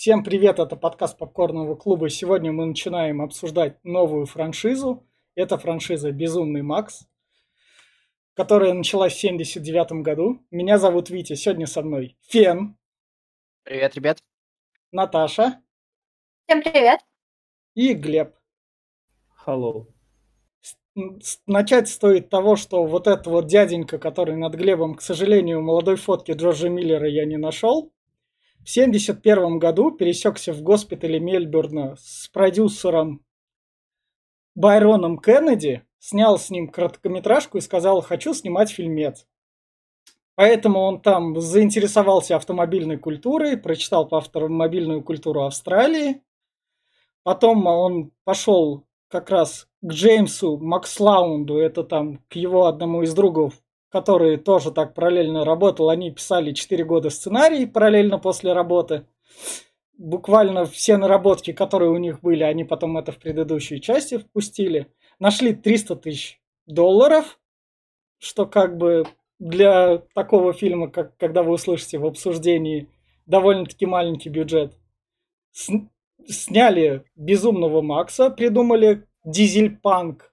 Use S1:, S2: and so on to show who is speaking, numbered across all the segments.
S1: Всем привет, это подкаст Попкорного клуба. Сегодня мы начинаем обсуждать новую франшизу. Это франшиза «Безумный Макс», которая началась в 79 году. Меня зовут Витя, сегодня со мной Фен.
S2: Привет, ребят.
S1: Наташа.
S3: Всем привет.
S1: И Глеб.
S4: Hello.
S1: Начать стоит того, что вот этот вот дяденька, который над Глебом, к сожалению, молодой фотки Джорджа Миллера я не нашел, в 1971 году пересекся в госпитале Мельбурна с продюсером Байроном Кеннеди, снял с ним короткометражку и сказал «хочу снимать фильмец». Поэтому он там заинтересовался автомобильной культурой, прочитал по автомобильную культуру Австралии. Потом он пошел как раз к Джеймсу Макслаунду, это там к его одному из другов, который тоже так параллельно работал, они писали 4 года сценарий параллельно после работы. Буквально все наработки, которые у них были, они потом это в предыдущей части впустили. Нашли 300 тысяч долларов, что как бы для такого фильма, как когда вы услышите в обсуждении, довольно-таки маленький бюджет. С сняли «Безумного Макса», придумали дизель-панк,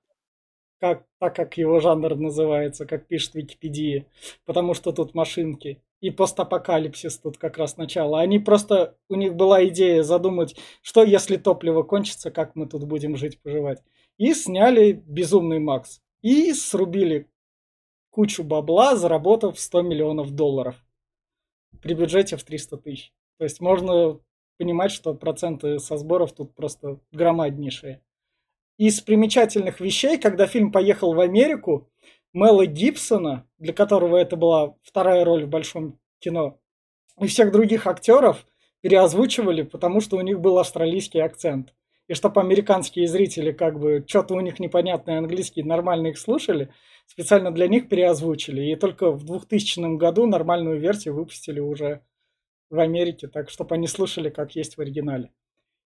S1: как, так как его жанр называется, как пишет Википедия, потому что тут машинки. И постапокалипсис тут как раз начало. Они просто, у них была идея задумать, что если топливо кончится, как мы тут будем жить, поживать. И сняли «Безумный Макс». И срубили кучу бабла, заработав 100 миллионов долларов при бюджете в 300 тысяч. То есть можно понимать, что проценты со сборов тут просто громаднейшие из примечательных вещей, когда фильм поехал в Америку, Мэла Гибсона, для которого это была вторая роль в большом кино, и всех других актеров переозвучивали, потому что у них был австралийский акцент. И чтобы американские зрители, как бы, что-то у них непонятный английский, нормально их слушали, специально для них переозвучили. И только в 2000 году нормальную версию выпустили уже в Америке, так чтобы они слышали, как есть в оригинале.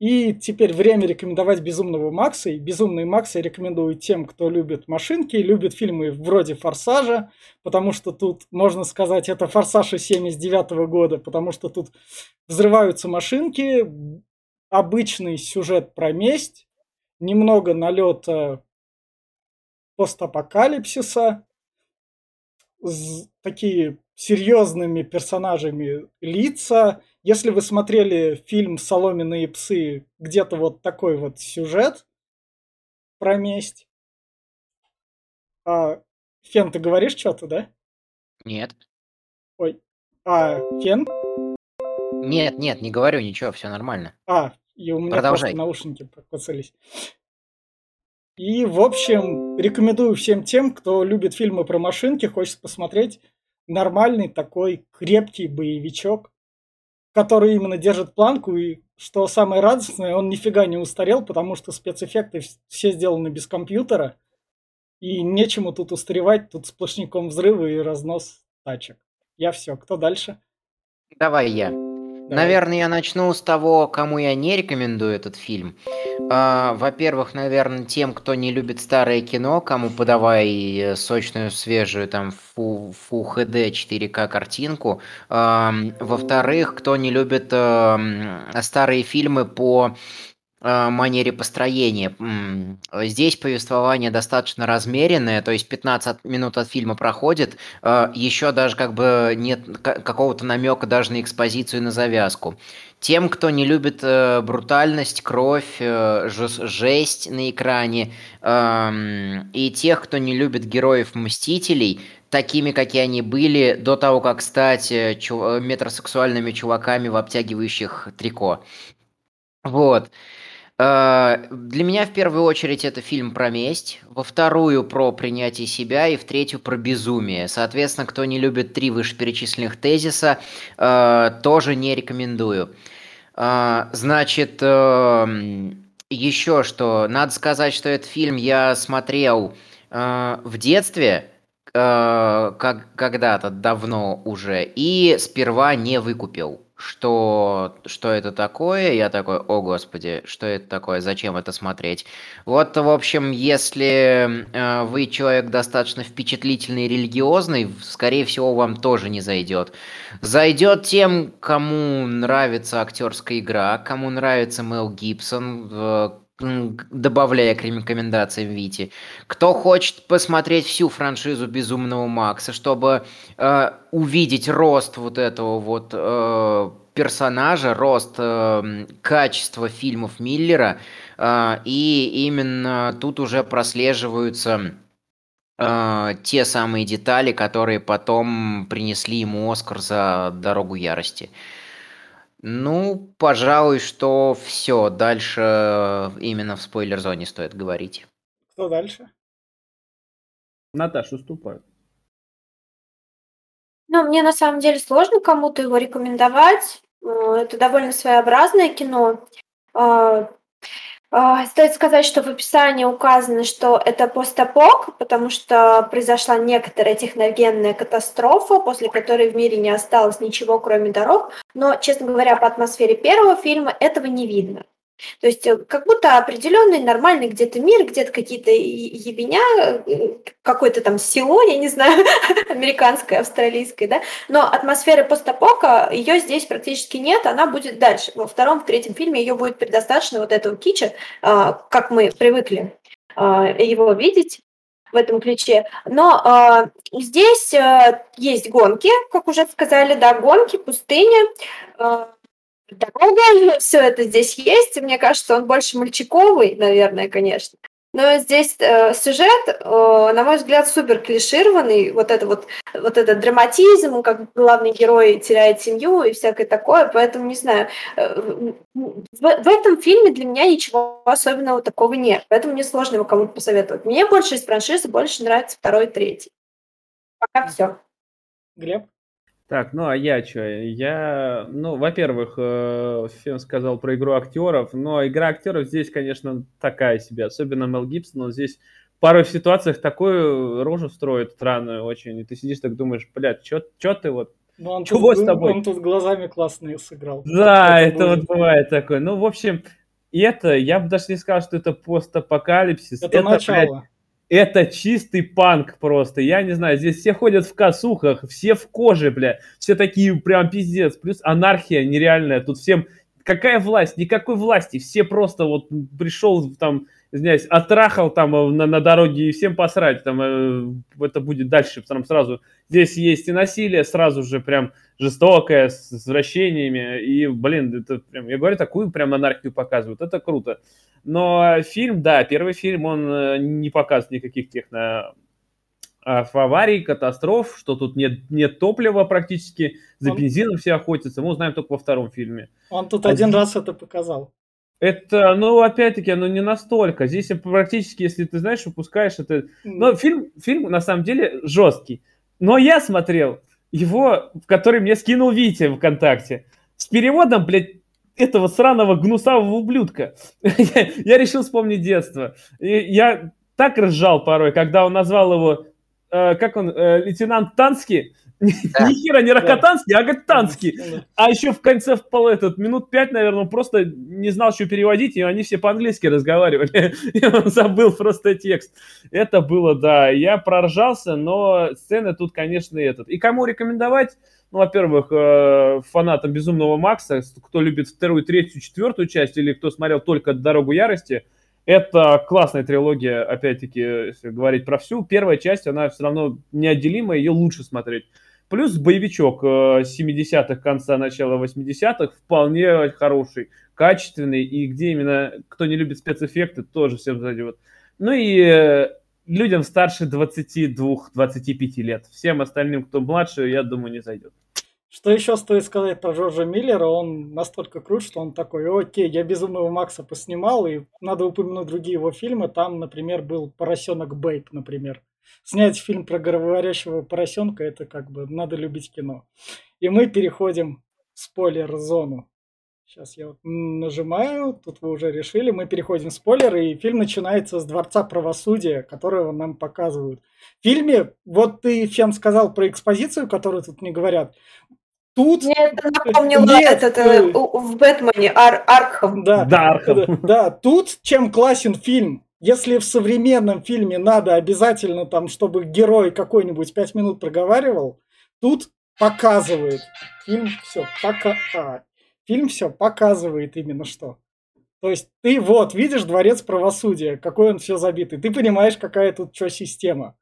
S1: И теперь время рекомендовать «Безумного Макса». И «Безумный Макс» я рекомендую тем, кто любит машинки, любит фильмы вроде «Форсажа», потому что тут, можно сказать, это «Форсаж» из 79 года, потому что тут взрываются машинки, обычный сюжет про месть, немного налета постапокалипсиса, с такие серьезными персонажами лица, если вы смотрели фильм «Соломенные псы», где-то вот такой вот сюжет про месть. А, Фен, ты говоришь что-то, да?
S2: Нет.
S1: Ой. А, Фен?
S2: Нет, нет, не говорю ничего, все нормально.
S1: А, и у меня
S2: Продолжай.
S1: просто наушники покоцались. И, в общем, рекомендую всем тем, кто любит фильмы про машинки, хочет посмотреть нормальный такой крепкий боевичок который именно держит планку, и что самое радостное, он нифига не устарел, потому что спецэффекты все сделаны без компьютера, и нечему тут устаревать, тут сплошняком взрывы и разнос тачек. Я все, кто дальше?
S2: Давай я. Наверное, я начну с того, кому я не рекомендую этот фильм. А, во-первых, наверное, тем, кто не любит старое кино, кому подавай сочную, свежую, там, Full, Full HD 4К картинку. Во-вторых, кто не любит а, старые фильмы по Э, манере построения. Здесь повествование достаточно размеренное, то есть 15 минут от фильма проходит, э, еще даже как бы нет какого-то намека даже на экспозицию, на завязку. Тем, кто не любит э, брутальность, кровь, жесть на экране, эм, и тех, кто не любит героев-мстителей, такими, какие они были до того, как стать метросексуальными чуваками в обтягивающих трико. Вот. Э, для меня в первую очередь это фильм про месть, во вторую про принятие себя и в третью про безумие. Соответственно, кто не любит три вышеперечисленных тезиса, э, тоже не рекомендую. Э, значит, еще что, надо сказать, что этот фильм я смотрел в детстве, как когда-то давно уже, и сперва не выкупил. Что, что это такое. Я такой, о господи, что это такое, зачем это смотреть. Вот, в общем, если э, вы человек достаточно впечатлительный и религиозный, скорее всего, вам тоже не зайдет. Зайдет тем, кому нравится актерская игра, кому нравится Мел Гибсон, э, добавляя к рекомендациям Вити. Кто хочет посмотреть всю франшизу Безумного Макса, чтобы э, увидеть рост вот этого вот э, персонажа, рост э, качества фильмов Миллера, э, и именно тут уже прослеживаются э, те самые детали, которые потом принесли ему Оскар за «Дорогу ярости». Ну, пожалуй, что все. Дальше э, именно в спойлер-зоне стоит говорить.
S1: Кто дальше?
S4: Наташа, уступаю.
S3: Ну, мне на самом деле сложно кому-то его рекомендовать. Э, это довольно своеобразное кино. А, стоит сказать, что в описании указано, что это постапок, потому что произошла некоторая техногенная катастрофа, после которой в мире не осталось ничего, кроме дорог. Но, честно говоря, по атмосфере первого фильма этого не видно. То есть э, как будто определенный нормальный где-то мир, где-то какие-то ебеня, э, какое-то там село, я не знаю, американское, австралийское, да, но атмосферы постапока, ее здесь практически нет, она будет дальше. Во втором, в третьем фильме ее будет предостаточно вот этого кича, а, как мы привыкли его видеть в этом ключе. Но э, здесь э, есть гонки, как уже сказали, да, гонки, пустыня. Э, дорога, все это здесь есть. Мне кажется, он больше мальчиковый, наверное, конечно. Но здесь э, сюжет, э, на мой взгляд, супер клишированный. Вот это вот, вот этот драматизм, как главный герой теряет семью и всякое такое. Поэтому, не знаю, э, в, в этом фильме для меня ничего особенного такого нет. Поэтому мне сложно его кому-то посоветовать. Мне больше из франшизы больше нравится второй третий. Пока все.
S1: Глеб?
S4: Так, ну а я что? Я, ну, во-первых, э, Фен сказал про игру актеров, но игра актеров здесь, конечно, такая себе, особенно Мел Гибсон, он здесь в ситуациях такую рожу строит странную очень, и ты сидишь так думаешь, блядь, что ты вот
S1: ну, он Чего тут, с тобой? Он тут глазами классные сыграл.
S4: Да, это, это вот бывает такое. Ну, в общем, это, я бы даже не сказал, что это постапокалипсис.
S1: Это, это начало. Блядь,
S4: это чистый панк просто. Я не знаю, здесь все ходят в косухах, все в коже, бля. Все такие прям пиздец. Плюс анархия нереальная. Тут всем... Какая власть? Никакой власти. Все просто вот пришел там, извиняюсь, оттрахал там э, на, на дороге и всем посрать. Там э, это будет дальше там сразу. Здесь есть и насилие, сразу же прям жестокое, с извращениями. И, блин, это прям, я говорю, такую прям анархию показывают. Это круто. Но фильм, да, первый фильм, он э, не показывает никаких техно аварий, катастроф, что тут нет, нет топлива практически, за он... бензином все охотятся. Мы узнаем только во втором фильме.
S1: Он тут один здесь... раз это показал.
S4: Это, ну, опять-таки, оно не настолько. Здесь практически, если ты знаешь, выпускаешь это... Но фильм, фильм на самом деле жесткий. Но я смотрел его, который мне скинул Витя ВКонтакте. С переводом, блядь, этого сраного гнусавого ублюдка. я, решил вспомнить детство. И я так ржал порой, когда он назвал его, э, как он, э, лейтенант Танский. Да. Ни хера не Рокотанский, а говорит Танский. А еще в конце в пол этот минут пять, наверное, он просто не знал, что переводить, и они все по-английски разговаривали. и он забыл просто текст. Это было, да, я проржался, но сцены тут, конечно, этот. И кому рекомендовать? Ну, во-первых, э, фанатам Безумного Макса, кто любит вторую, третью, четвертую часть, или кто смотрел только «Дорогу ярости», это классная трилогия, опять-таки, если говорить про всю. Первая часть, она все равно неотделима, ее лучше смотреть. Плюс боевичок 70-х, э, конца, начала 80-х, вполне хороший, качественный, и где именно, кто не любит спецэффекты, тоже всем зайдет. Ну и э, людям старше 22-25 лет. Всем остальным, кто младше, я думаю, не зайдет.
S1: Что еще стоит сказать про Джорджа Миллера? Он настолько крут, что он такой, окей, я «Безумного Макса» поснимал, и надо упомянуть другие его фильмы. Там, например, был «Поросенок Бейп», например. Снять фильм про говорящего поросенка, это как бы надо любить кино. И мы переходим в спойлер-зону. Сейчас я вот нажимаю, тут вы уже решили, мы переходим в спойлеры, и фильм начинается с Дворца Правосудия, которого нам показывают. В фильме, вот ты, Фен, сказал про экспозицию, которую тут не говорят. Тут...
S3: Мне это напомнило
S1: Нет,
S3: этот,
S1: э,
S3: в Бэтмене Ар- Аркхам.
S1: Да,
S4: Да, Архам.
S1: да, да, тут чем классен фильм. Если в современном фильме надо обязательно там, чтобы герой какой-нибудь пять минут проговаривал, тут показывает. Фильм все пока... а, фильм все показывает именно что. То есть ты вот видишь дворец правосудия, какой он все забитый. Ты понимаешь, какая тут что система.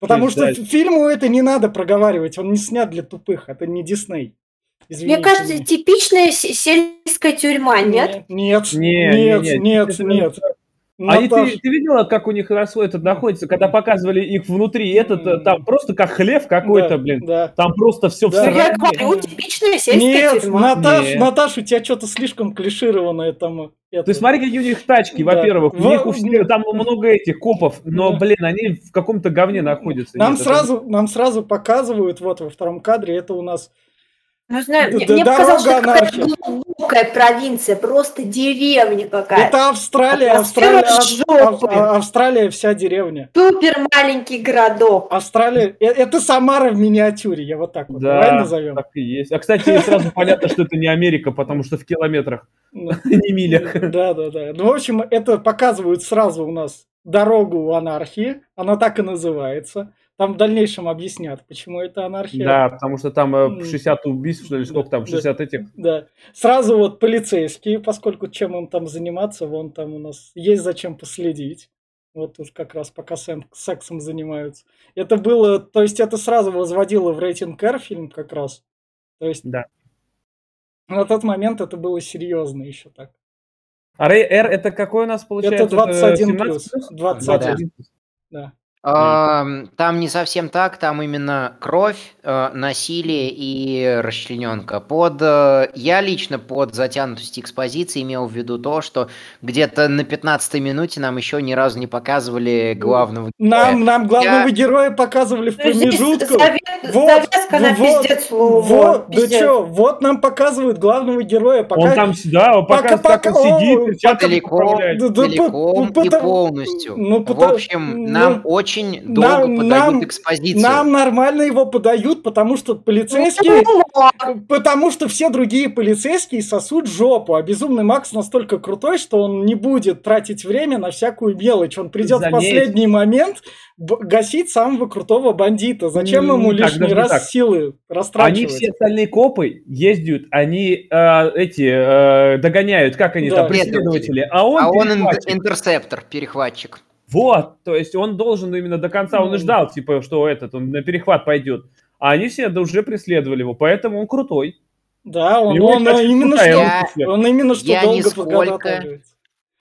S1: Потому что
S4: да.
S1: ф- фильму это не надо проговаривать, он не снят для тупых, это не Дисней.
S3: Мне кажется, типичная се- сельская тюрьма, нет?
S1: Нет,
S4: Не,
S1: нет,
S4: не, не,
S1: нет,
S4: это-
S1: нет.
S4: А и
S1: Наташ,
S4: ты, ты видела, как у них расход этот находится, когда показывали их внутри, этот э, там просто как хлев какой-то,
S1: да,
S4: блин.
S1: Да.
S4: Там просто все
S1: Да.
S4: в
S3: Ну, Я говорю, типичная сельская
S1: Нет,
S3: тюрьма.
S1: Наташ,
S4: Нет.
S1: Наташ, у тебя что-то слишком клишированное там. Это.
S4: Ты смотри, какие у них тачки,
S1: Да.
S4: во-первых. У
S1: Во-
S4: них у всех, там много этих копов, но,
S1: Да.
S4: блин, они в каком-то говне находятся.
S1: Нам
S4: Нет, это-
S1: сразу, нам сразу показывают, вот во втором кадре, это у нас
S3: Ну, знаю, мне, мне показалось, что
S1: дорога
S3: это какая-то глубокая провинция, просто деревня какая-то.
S1: Это Австралия, Австралия, Ав-
S3: жопы.
S1: Ав- Австралия вся деревня.
S3: Супер маленький городок.
S1: Австралия, э- это Самара в миниатюре, я вот так вот, давай
S4: Да,
S1: назовем.
S4: так и есть. А, кстати, сразу понятно, что это не Америка, потому что в километрах,
S1: Ну,
S4: не милях.
S1: Да, да, да. Ну, в общем, это показывают сразу у нас дорогу анархии, она так и называется. Там в дальнейшем объяснят, почему это анархия.
S4: Да, потому что там э,
S1: М.
S4: 60 убийств, что ли, сколько там,
S1: Да.
S4: 60 этих.
S1: Да. Сразу вот полицейские, поскольку чем им там заниматься, вон там у нас есть зачем последить. Вот тут как раз пока сексом занимаются. Это было, то есть это сразу возводило в рейтинг R фильм как раз. То есть
S4: Да.
S1: на тот момент это было серьезно еще так.
S4: А Р это какой у нас получается?
S1: Это 21
S4: 17
S1: плюс. 21.
S4: 21 плюс.
S1: Да.
S2: Ам, Там не совсем так, там именно кровь, э, насилие и расчлененка. Под, э, я лично под затянутость экспозиции имел в виду то, что где-то на 15 минуте нам еще ни разу не показывали главного
S1: Нам, нам главного
S2: Я-
S1: героя показывали в
S3: Ну,
S1: промежутку.
S3: заве-
S1: Вот,
S3: завязка на
S1: вот,
S3: пиздец слово.
S1: Вот, да
S3: пиздец.
S1: чё, вот нам показывают главного героя. Пока...
S4: Он там, да, он
S1: пока- пока-
S4: он сидит,
S1: о,
S4: перчатками
S2: целиком,
S4: поправляет.
S1: Да, да,
S2: целиком
S1: по-
S2: и полностью.
S1: ну,
S2: В
S1: потому-
S2: общем,
S1: ну,
S2: нам очень долго
S1: нам-
S2: подают
S1: нам-
S2: экспозицию.
S1: Нам нормально его подают, потому что полицейские...
S3: Ну,
S1: Потому что все другие полицейские сосут жопу, а Безумный Макс настолько крутой, что он не будет тратить время на всякую мелочь. Он придет в последний момент гасить самого крутого бандита. Зачем ему лишний раз
S4: так.
S1: силы растрачивать?
S4: Они все остальные копы ездят, они э, эти э, догоняют, как они
S1: Да.
S4: там, преследователи, а он,
S2: а он интерсептор, перехватчик.
S4: Вот, то есть он должен именно до конца, он и
S1: Ну.
S4: ждал, типа, что этот, он на перехват пойдет. А они все да уже преследовали его, поэтому он крутой.
S1: Да, он,
S4: Его
S1: он
S4: тачка
S1: именно что,
S4: он
S2: Я-
S1: он именно что
S2: Я
S1: долго
S2: нисколько-.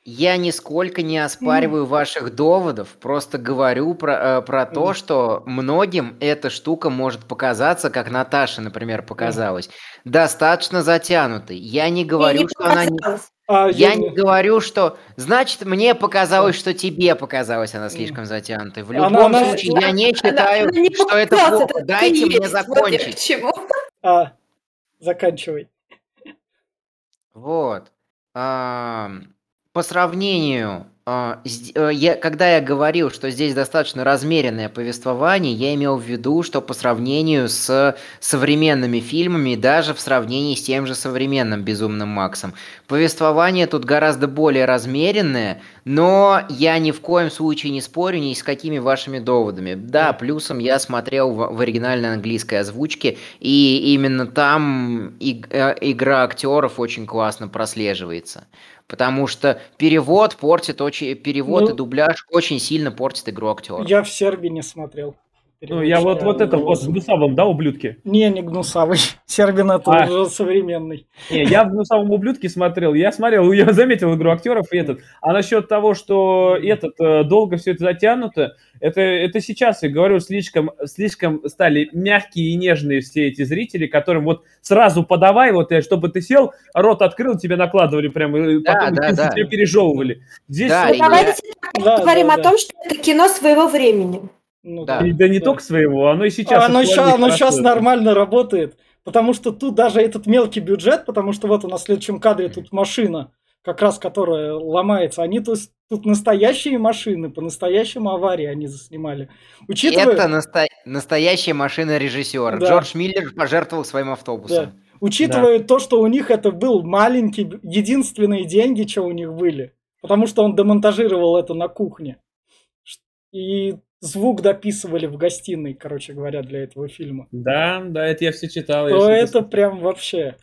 S2: Я нисколько не оспариваю ваших доводов, просто говорю про, э, про то,
S1: Мгм.
S2: что многим эта штука может показаться, как Наташе, например, показалось, достаточно затянутой. Я не говорю,
S3: не
S2: что она не...
S1: А,
S2: Я
S1: я
S2: не говорю, что... Значит, мне показалось, что тебе показалось она слишком затянутой. В
S1: Она-
S2: любом
S1: она-
S2: случае, я не
S3: Она-
S2: считаю,
S3: она не
S2: что это плохо.
S3: это
S2: Дайте мне закончить.
S3: чему.
S1: А, заканчивай.
S2: Вот. Ам, По сравнению, а, я, когда я говорил, что здесь достаточно размеренное повествование, я имел в виду, что по сравнению с современными фильмами, даже в сравнении с тем же современным «Безумным Максом», повествование тут гораздо более размеренное, но я ни в коем случае не спорю ни с какими вашими доводами. Да, плюсом я смотрел в, в оригинальной английской озвучке, и именно там иг- э, игра актеров очень классно прослеживается. Потому что перевод портит очень. Перевод
S1: Ну,
S2: и дубляж очень сильно портит игру актеров.
S1: Я в Сербии не смотрел.
S4: Ну, я вот, вот это вот с
S1: голосом.
S4: Гнусавым, да, ублюдки?
S1: Не, не гнусавый. Сербин это
S4: А.
S1: уже современный.
S4: Не, я в Гнусавом ублюдке смотрел, я смотрел, я заметил игру актеров и этот. А насчет того, что этот э, долго все это затянуто, это, это сейчас, я говорю, слишком, слишком стали мягкие и нежные все эти зрители, которым вот сразу подавай, вот, э, чтобы ты сел, рот открыл, тебе накладывали прямо, и
S2: Да,
S4: потом
S2: да, да.
S4: тебе пережевывали. Здесь
S2: Да,
S3: Ну, Давайте
S1: Да,
S3: говорим
S1: да,
S3: о
S1: да.
S3: том, что это кино своего времени.
S1: Ну
S2: Да.
S4: и- да не
S1: Да.
S4: только своего, оно и сейчас.
S1: оно
S4: актуально
S1: ща-
S4: и
S1: оно сейчас нормально работает, потому что тут даже этот мелкий бюджет, потому что вот у нас в следующем кадре тут машина, как раз которая ломается, они есть тут настоящие машины, по-настоящему аварии они заснимали.
S2: Учитывая... Это насто... настоящая машина режиссера. Да. Джордж Миллер пожертвовал своим автобусом. Да.
S1: Учитывая да. то, что у них это был маленький, единственные деньги, что у них были. Потому что он демонтажировал это на кухне. И звук дописывали в гостиной, короче говоря, для этого фильма.
S4: Да, да, это я все читал.
S1: То это прям вообще...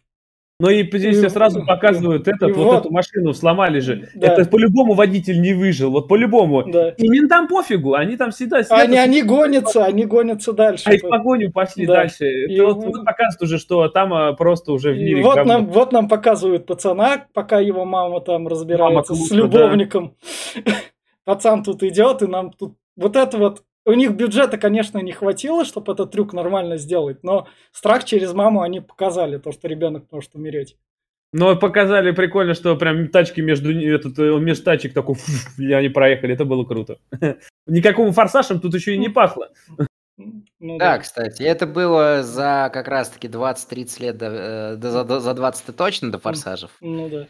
S4: Ну и здесь и, сразу показывают этот, вот, вот эту машину сломали же. Да. Это по-любому водитель не выжил, вот по-любому. Да. И ментам пофигу, они там всегда
S1: сидят. Они, они гонятся, они гонятся дальше.
S4: А их погоню пошли да. дальше. И... Это вот, вот показывают уже, что там а, просто уже в мире
S1: вот нам, вот нам показывают пацана, пока его мама там разбирается мама с любовником. Да. Пацан тут идет, и нам тут вот это вот у них бюджета, конечно, не хватило, чтобы этот трюк нормально сделать, но страх через маму они показали, то, что ребенок может умереть.
S4: Но показали прикольно, что прям тачки между этот э, между тачек такой, фу, и они проехали, это было круто. Никакому форсажем тут еще и не пахло.
S2: Ну, да, да, кстати, это было за как раз-таки 20-30 лет, до, э, до, за, за 20 точно до форсажев.
S1: Ну да.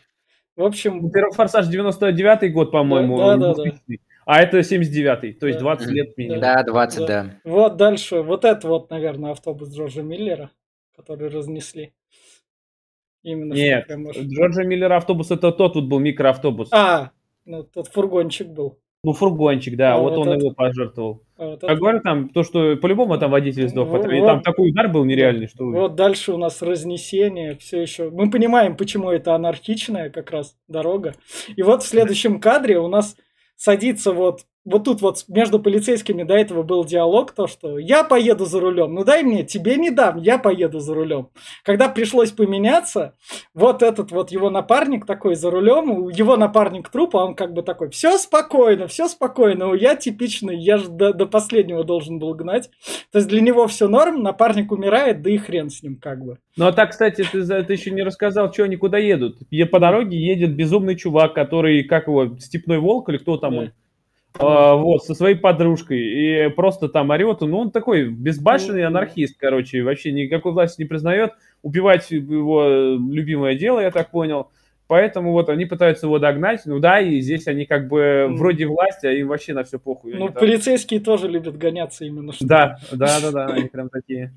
S1: В общем...
S4: Первый форсаж 99-й год, по-моему. Да, да, да. А это 79-й, то есть 20 да. лет минимум.
S2: Да, 20, да. да.
S1: Вот дальше, вот это вот, наверное, автобус Джорджа Миллера, который разнесли.
S4: Именно Нет, Джорджа Миллера автобус это тот вот был микроавтобус.
S1: А, ну тот фургончик был.
S4: Ну, фургончик, да, а вот, вот он это... его пожертвовал. А вот это... говорю, там, то, что по-любому там водитель сдох, вот, и там такой удар был нереальный, что...
S1: Вот дальше у нас разнесение, все еще... Мы понимаем, почему это анархичная как раз дорога. И вот в следующем кадре у нас садится вот вот тут вот между полицейскими до этого был диалог, то, что я поеду за рулем, ну дай мне, тебе не дам, я поеду за рулем. Когда пришлось поменяться, вот этот вот его напарник такой за рулем, его напарник трупа, он как бы такой, все спокойно, все спокойно, я типичный, я же до, до последнего должен был гнать. То есть для него все норм, напарник умирает, да и хрен с ним как бы.
S4: Ну а так, кстати, ты, ты еще не рассказал, что они куда едут. По дороге едет безумный чувак, который, как его, степной волк или кто там да. он? Uh, вот, со своей подружкой, и просто там орет, ну, он такой безбашенный анархист, короче, вообще никакой власти не признает, убивать его любимое дело, я так понял, поэтому вот они пытаются его догнать, ну да, и здесь они как бы вроде власти, а им вообще на все похуй.
S1: Ну, полицейские там... тоже любят гоняться именно
S4: что. Да, да, да, да, они прям такие.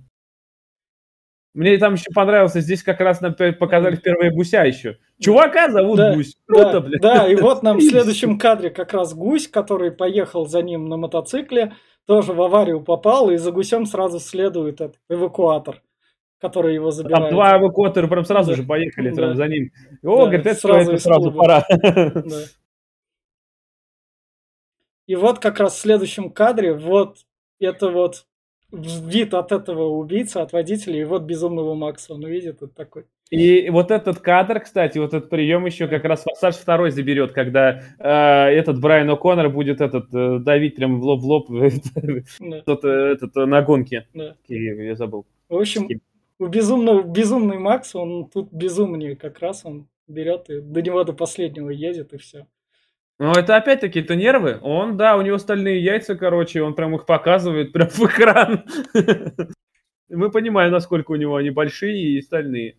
S4: Мне там еще понравился, здесь как раз нам показали впервые гуся еще. Чувака зовут да, Гусь.
S1: Круто, да, блядь. Да, и вот нам в следующем кадре как раз Гусь, который поехал за ним на мотоцикле, тоже в аварию попал, и за Гусем сразу следует этот эвакуатор который его забирает. Там
S4: два эвакуатора прям сразу да. же поехали да. за ним. О, да, говорит, это сразу, это сразу пора. Да.
S1: И вот как раз в следующем кадре, вот это вот вид от этого убийцы, от водителя, и вот безумного Макса он увидит, вот такой.
S4: И вот этот кадр, кстати, вот этот прием еще как раз Форсаж второй заберет, когда э, этот Брайан О'Коннор будет этот э, давить прям в лоб в лоб да. тот, э, этот, э, на гонке. Да. Я забыл.
S1: В общем, у безумного, безумный Макс, он тут безумнее как раз, он берет и до него до последнего едет и все.
S4: Ну, это опять-таки, это нервы. Он, да, у него стальные яйца, короче, он прям их показывает прям в экран. Мы понимаем, насколько у него они большие и стальные.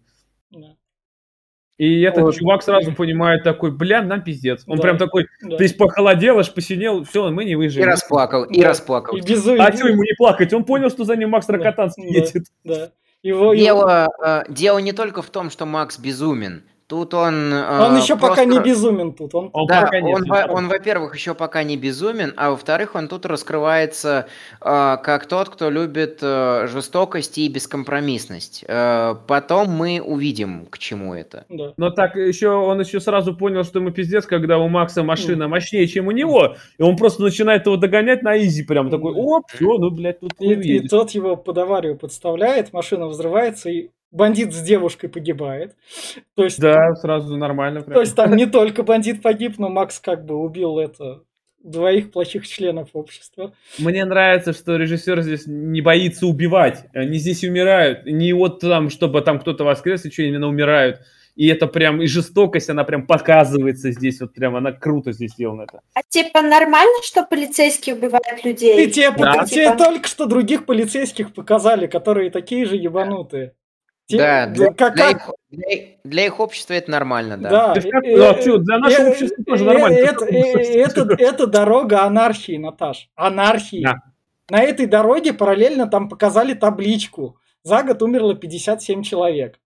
S4: И этот вот. чувак сразу понимает такой, бля, нам пиздец. Он да. прям такой, да. есть похолодел, аж посинел, все, мы не выживем.
S2: И расплакал, и да. расплакал. И
S4: без... А что ему не плакать? Он понял, что за ним Макс Рокотанский да. едет.
S2: Да. Его, дело, его... Э, дело не только в том, что Макс безумен. Тут он...
S1: Он э, еще просто... пока не безумен тут.
S2: Он, он да, пока он, во, он, во-первых, еще пока не безумен, а во-вторых, он тут раскрывается э, как тот, кто любит э, жестокость и бескомпромиссность. Э, потом мы увидим, к чему это.
S4: Да. Но так еще он еще сразу понял, что ему пиздец, когда у Макса машина мощнее, чем у него, и он просто начинает его догонять на изи, прям такой, оп, все, ну, блядь, тут
S1: и, и тот его под аварию подставляет, машина взрывается, и бандит с девушкой погибает.
S4: То есть, да, сразу нормально.
S1: Прям. То есть там не только бандит погиб, но Макс как бы убил это двоих плохих членов общества.
S4: Мне нравится, что режиссер здесь не боится убивать. Они здесь умирают. Не вот там, чтобы там кто-то воскрес, и что именно умирают. И это прям, и жестокость, она прям показывается здесь, вот прям, она круто здесь сделана. Это.
S3: А типа нормально, что полицейские убивают людей?
S1: И тебе, да. тебе типа... только что других полицейских показали, которые такие же ебанутые.
S2: Да, для,
S1: как-
S2: для их, для- для их общества это нормально, да.
S1: Да.
S4: Ну, а чё, для нашего общества тоже нормально.
S1: Это, это, это дорога анархии, Наташ. Анархии.
S4: Да.
S1: На этой дороге параллельно там показали табличку. За год умерло 57 человек.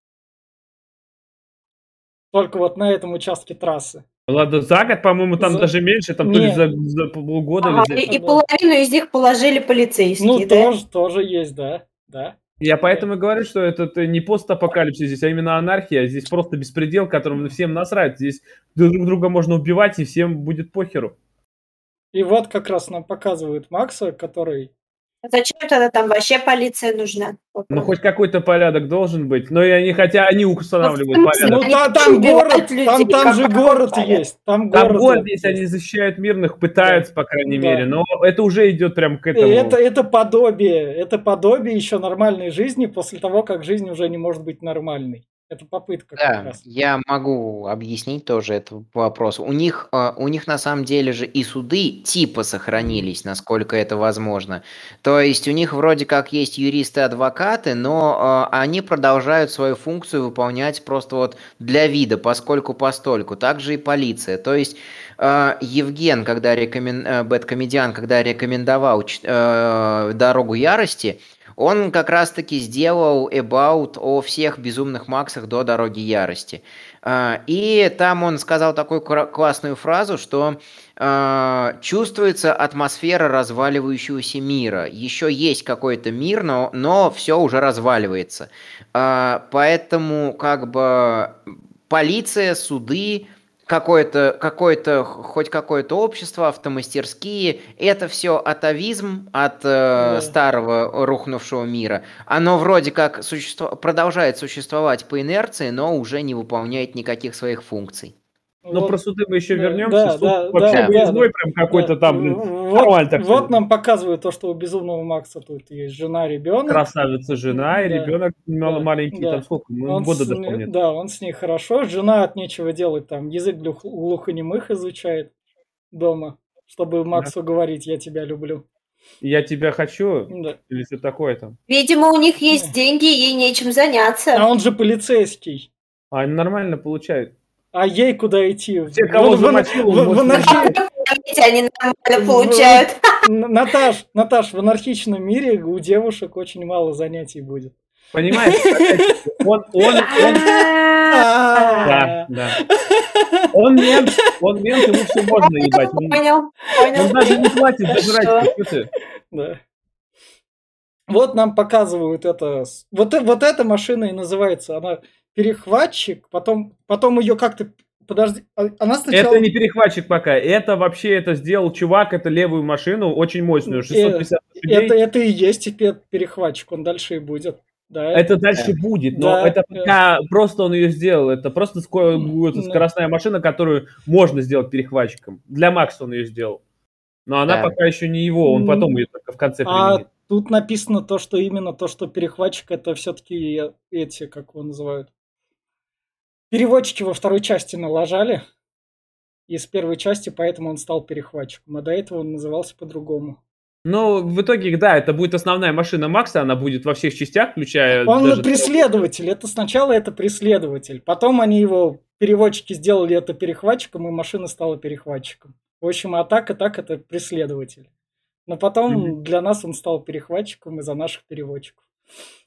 S1: Только вот на этом участке трассы.
S4: Ладно, за год, по-моему, там
S1: За-
S4: даже меньше, там то ли за, за полгода. За-
S3: и, и половину из них положили полицейские,
S1: Ну,
S3: да?
S1: тоже, тоже есть, да. да.
S4: Я поэтому и говорю, что это, это не постапокалипсис здесь, а именно анархия. Здесь просто беспредел, которым всем насрать. Здесь друг друга можно убивать, и всем будет похеру.
S1: И вот как раз нам показывают Макса, который...
S3: Зачем тогда там вообще полиция нужна?
S4: Ну, хоть какой-то порядок должен быть. Но и они, хотя они устанавливают
S3: Ну,
S4: порядок.
S1: Ну, там
S3: убивают
S1: город,
S3: людей,
S1: там, там же город
S3: порядок.
S1: есть. Там
S4: Там
S1: город,
S4: город есть, они защищают мирных, пытаются, по крайней
S1: Да.
S4: мере. Но это уже идет прям к
S1: И
S4: этому.
S1: Это, это подобие, это подобие еще нормальной жизни после того, как жизнь уже не может быть нормальной. Это попытка как
S2: Да,
S1: раз.
S2: я могу объяснить тоже этот вопрос. У них, э, у них на самом деле же и суды типа сохранились, насколько это возможно. То есть у них вроде как есть юристы-адвокаты, но э, они продолжают свою функцию выполнять просто вот для вида, поскольку постольку. Также и полиция. То есть э, Евген, когда рекомен... э, Бэткомедиан, когда рекомендовал э, «Дорогу ярости», он как раз-таки сделал about о всех безумных Максах до Дороги Ярости. А, И там он сказал такую классную фразу, что а, чувствуется атмосфера разваливающегося мира. Еще есть какой-то мир, но, но все уже разваливается. А, Поэтому как бы полиция, суды, какое-то, какое-то, хоть какое-то общество, автомастерские, это все атовизм от э,
S1: Да.
S2: старого рухнувшего мира. Оно вроде как существо- продолжает существовать по инерции, но уже не выполняет никаких своих функций.
S4: Ну,
S1: Вот-
S4: про суды мы еще
S1: да,
S4: вернемся.
S1: да,
S4: Суд
S1: да,
S4: вообще
S1: да,
S4: выездной
S1: да,
S4: прям какой-то
S1: Да.
S4: там, блин,
S1: Вот,
S4: нормально так
S1: вот нам показывают то, что у безумного Макса тут есть жена, ребенок.
S4: красавица жена и
S1: Да.
S4: ребенок
S1: Да.
S4: маленький,
S1: Да.
S4: там сколько, ну,
S1: Он
S4: года
S1: с
S4: даже
S1: ней-
S4: нет.
S1: Да, он с ней хорошо. Жена от нечего делать, там язык глух- глухонемых изучает дома, чтобы Максу говорить «я тебя люблю».
S4: Я тебя хочу,
S1: Да.
S4: или что такое там.
S3: Видимо, у них есть деньги, ей нечем заняться.
S1: А он же полицейский.
S4: А они нормально получают.
S1: А ей куда идти?
S4: Те, кого
S1: В- в-
S4: замочил,
S1: в- анархи-
S3: Видите, они нормально получают.
S1: Н- Наташ, Наташ, в анархичном мире у девушек очень мало занятий будет.
S4: Понимаешь? Он, он, он, да, да. Он мент, он мент, ему все можно ебать. Он,
S3: Понял, понял.
S4: он даже не платит за?
S1: Да. Вот нам показывают это. Вот, вот эта машина и называется. Она перехватчик, потом, потом ее как-то. Подожди, а- она сначала.
S4: Это не перехватчик пока. Это вообще это сделал чувак, это левую машину, очень мощную, 650 лошадей.
S1: это, это и есть теперь перехватчик, он дальше и будет. Да.
S4: Это дальше будет, но
S1: Да,
S4: это пока просто он ее сделал. Это просто ско-
S1: М,
S4: это
S1: да.
S4: скоростная машина, которую можно сделать перехватчиком. Для Макса он ее сделал. Но она
S2: Да.
S4: пока еще не его, он потом ее только в конце
S1: А
S4: применит.
S1: тут написано то, что именно то, что перехватчик, это все-таки эти, как его называют, переводчики во второй части налажали из первой части, поэтому он стал перехватчиком. А до этого он назывался по-другому.
S4: Ну, в итоге, да, это будет основная машина Макса, она будет во всех частях, включая
S1: Он
S4: даже...
S1: преследователь. Это сначала это преследователь. Потом они его, переводчики, сделали это перехватчиком, и машина стала перехватчиком. В общем, а так и так это преследователь. Но потом
S4: Мгм.
S1: для нас он стал перехватчиком из-за наших переводчиков.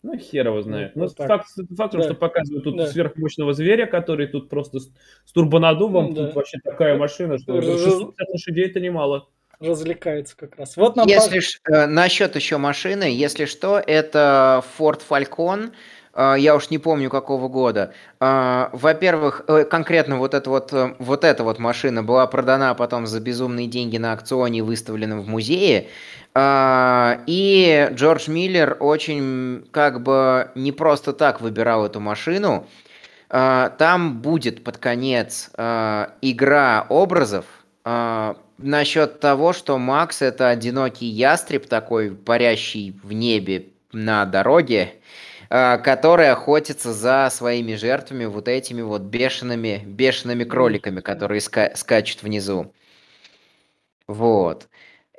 S4: Ну, хер его знает.
S1: Ну,
S4: Ну,
S1: вот так.
S4: факт, фактом,
S1: Да.
S4: что показывают тут
S1: Да.
S4: сверхмощного зверя, который тут просто с, с турбонаддувом,
S1: Да.
S4: тут вообще такая машина, что
S1: Раз-
S4: 650 лошадей это немало.
S1: Развлекается как раз. Вот нам
S2: Если ш- э, насчет еще машины, если что, это Ford Falcon, я уж не помню какого года. Э, Во-первых, э, конкретно вот эта вот, э, вот эта вот машина была продана потом за безумные деньги на аукционе и выставлена в музее. Э, И Джордж Миллер очень как бы не просто так выбирал эту машину. Там будет под конец игра образов насчет того, что Макс это одинокий ястреб такой, парящий в небе на дороге, который охотится за своими жертвами вот этими вот бешеными, бешеными кроликами, которые ска- скачут внизу. Вот.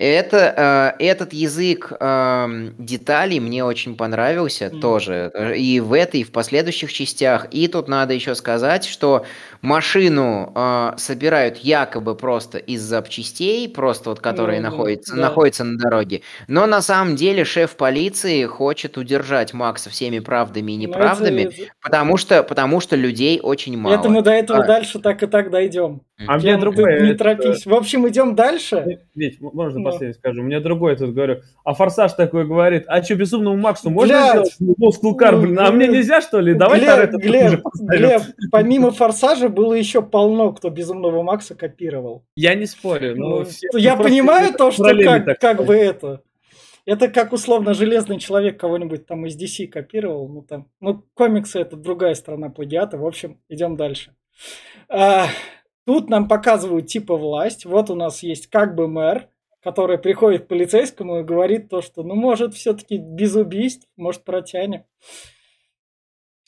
S2: Это, э, этот язык э, деталей мне очень понравился mm. тоже. И в этой, и в последующих частях. И тут надо еще сказать, что машину э, собирают якобы просто из запчастей, просто вот которые mm, находятся, да. находятся на дороге. Но на самом деле шеф полиции хочет удержать Макса всеми правдами и неправдами, это... потому, что, потому что людей очень мало.
S1: Это мы до этого а... дальше так и так дойдем.
S4: А мне другое...
S1: Не торопись. В общем, идем дальше.
S4: Ведь, можно ну. последний скажу? У меня другое тут говорю. А Форсаж такой говорит, а что, Безумному Максу можно Блядь. сделать Мускулкар, блин? А мне нельзя, что ли? Давай
S1: Глеб, Глеб, Глеб, помимо Форсажа было еще полно, кто Безумного Макса копировал.
S4: Я не спорю. Но ну,
S1: все, я понимаю то, что как, как бы это... Это как условно Железный Человек кого-нибудь там из DC копировал. Ну, там, ну, комиксы это другая сторона плагиата. В общем, идем дальше. А, Тут нам показывают типа власть. Вот у нас есть как бы мэр, который приходит к полицейскому и говорит то, что ну может все-таки без убийств, может протянем.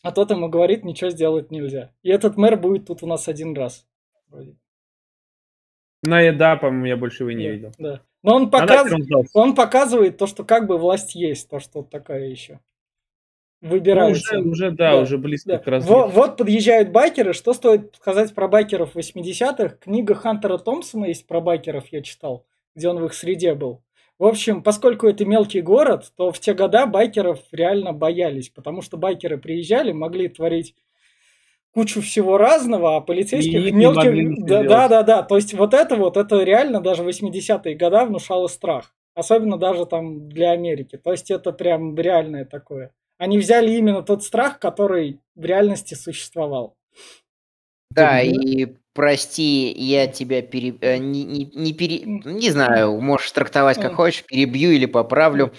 S1: А тот ему говорит, ничего сделать нельзя. И этот мэр будет тут у нас один раз. Вроде.
S4: На еда, по-моему, я больше его не
S1: да,
S4: видел.
S1: Да. Но он, показ... он показывает то, что как бы власть есть, то, что такая еще выбираются.
S4: Ну, уже, уже, да, да, уже близко да. к
S1: развитию. Вот, вот подъезжают байкеры. Что стоит сказать про байкеров 80-х? Книга Хантера Томпсона есть про байкеров, я читал, где он в их среде был. В общем, поскольку это мелкий город, то в те года байкеров реально боялись, потому что байкеры приезжали, могли творить кучу всего разного, а полицейских мелких... Да, да, да, да. То есть вот это вот, это реально даже 80-е года внушало страх. Особенно даже там для Америки. То есть это прям реальное такое. Они взяли именно тот страх, который в реальности существовал.
S2: Да, и прости, я тебя пере... Э, не, не, не, пере... не знаю, можешь трактовать как хочешь, перебью или поправлю.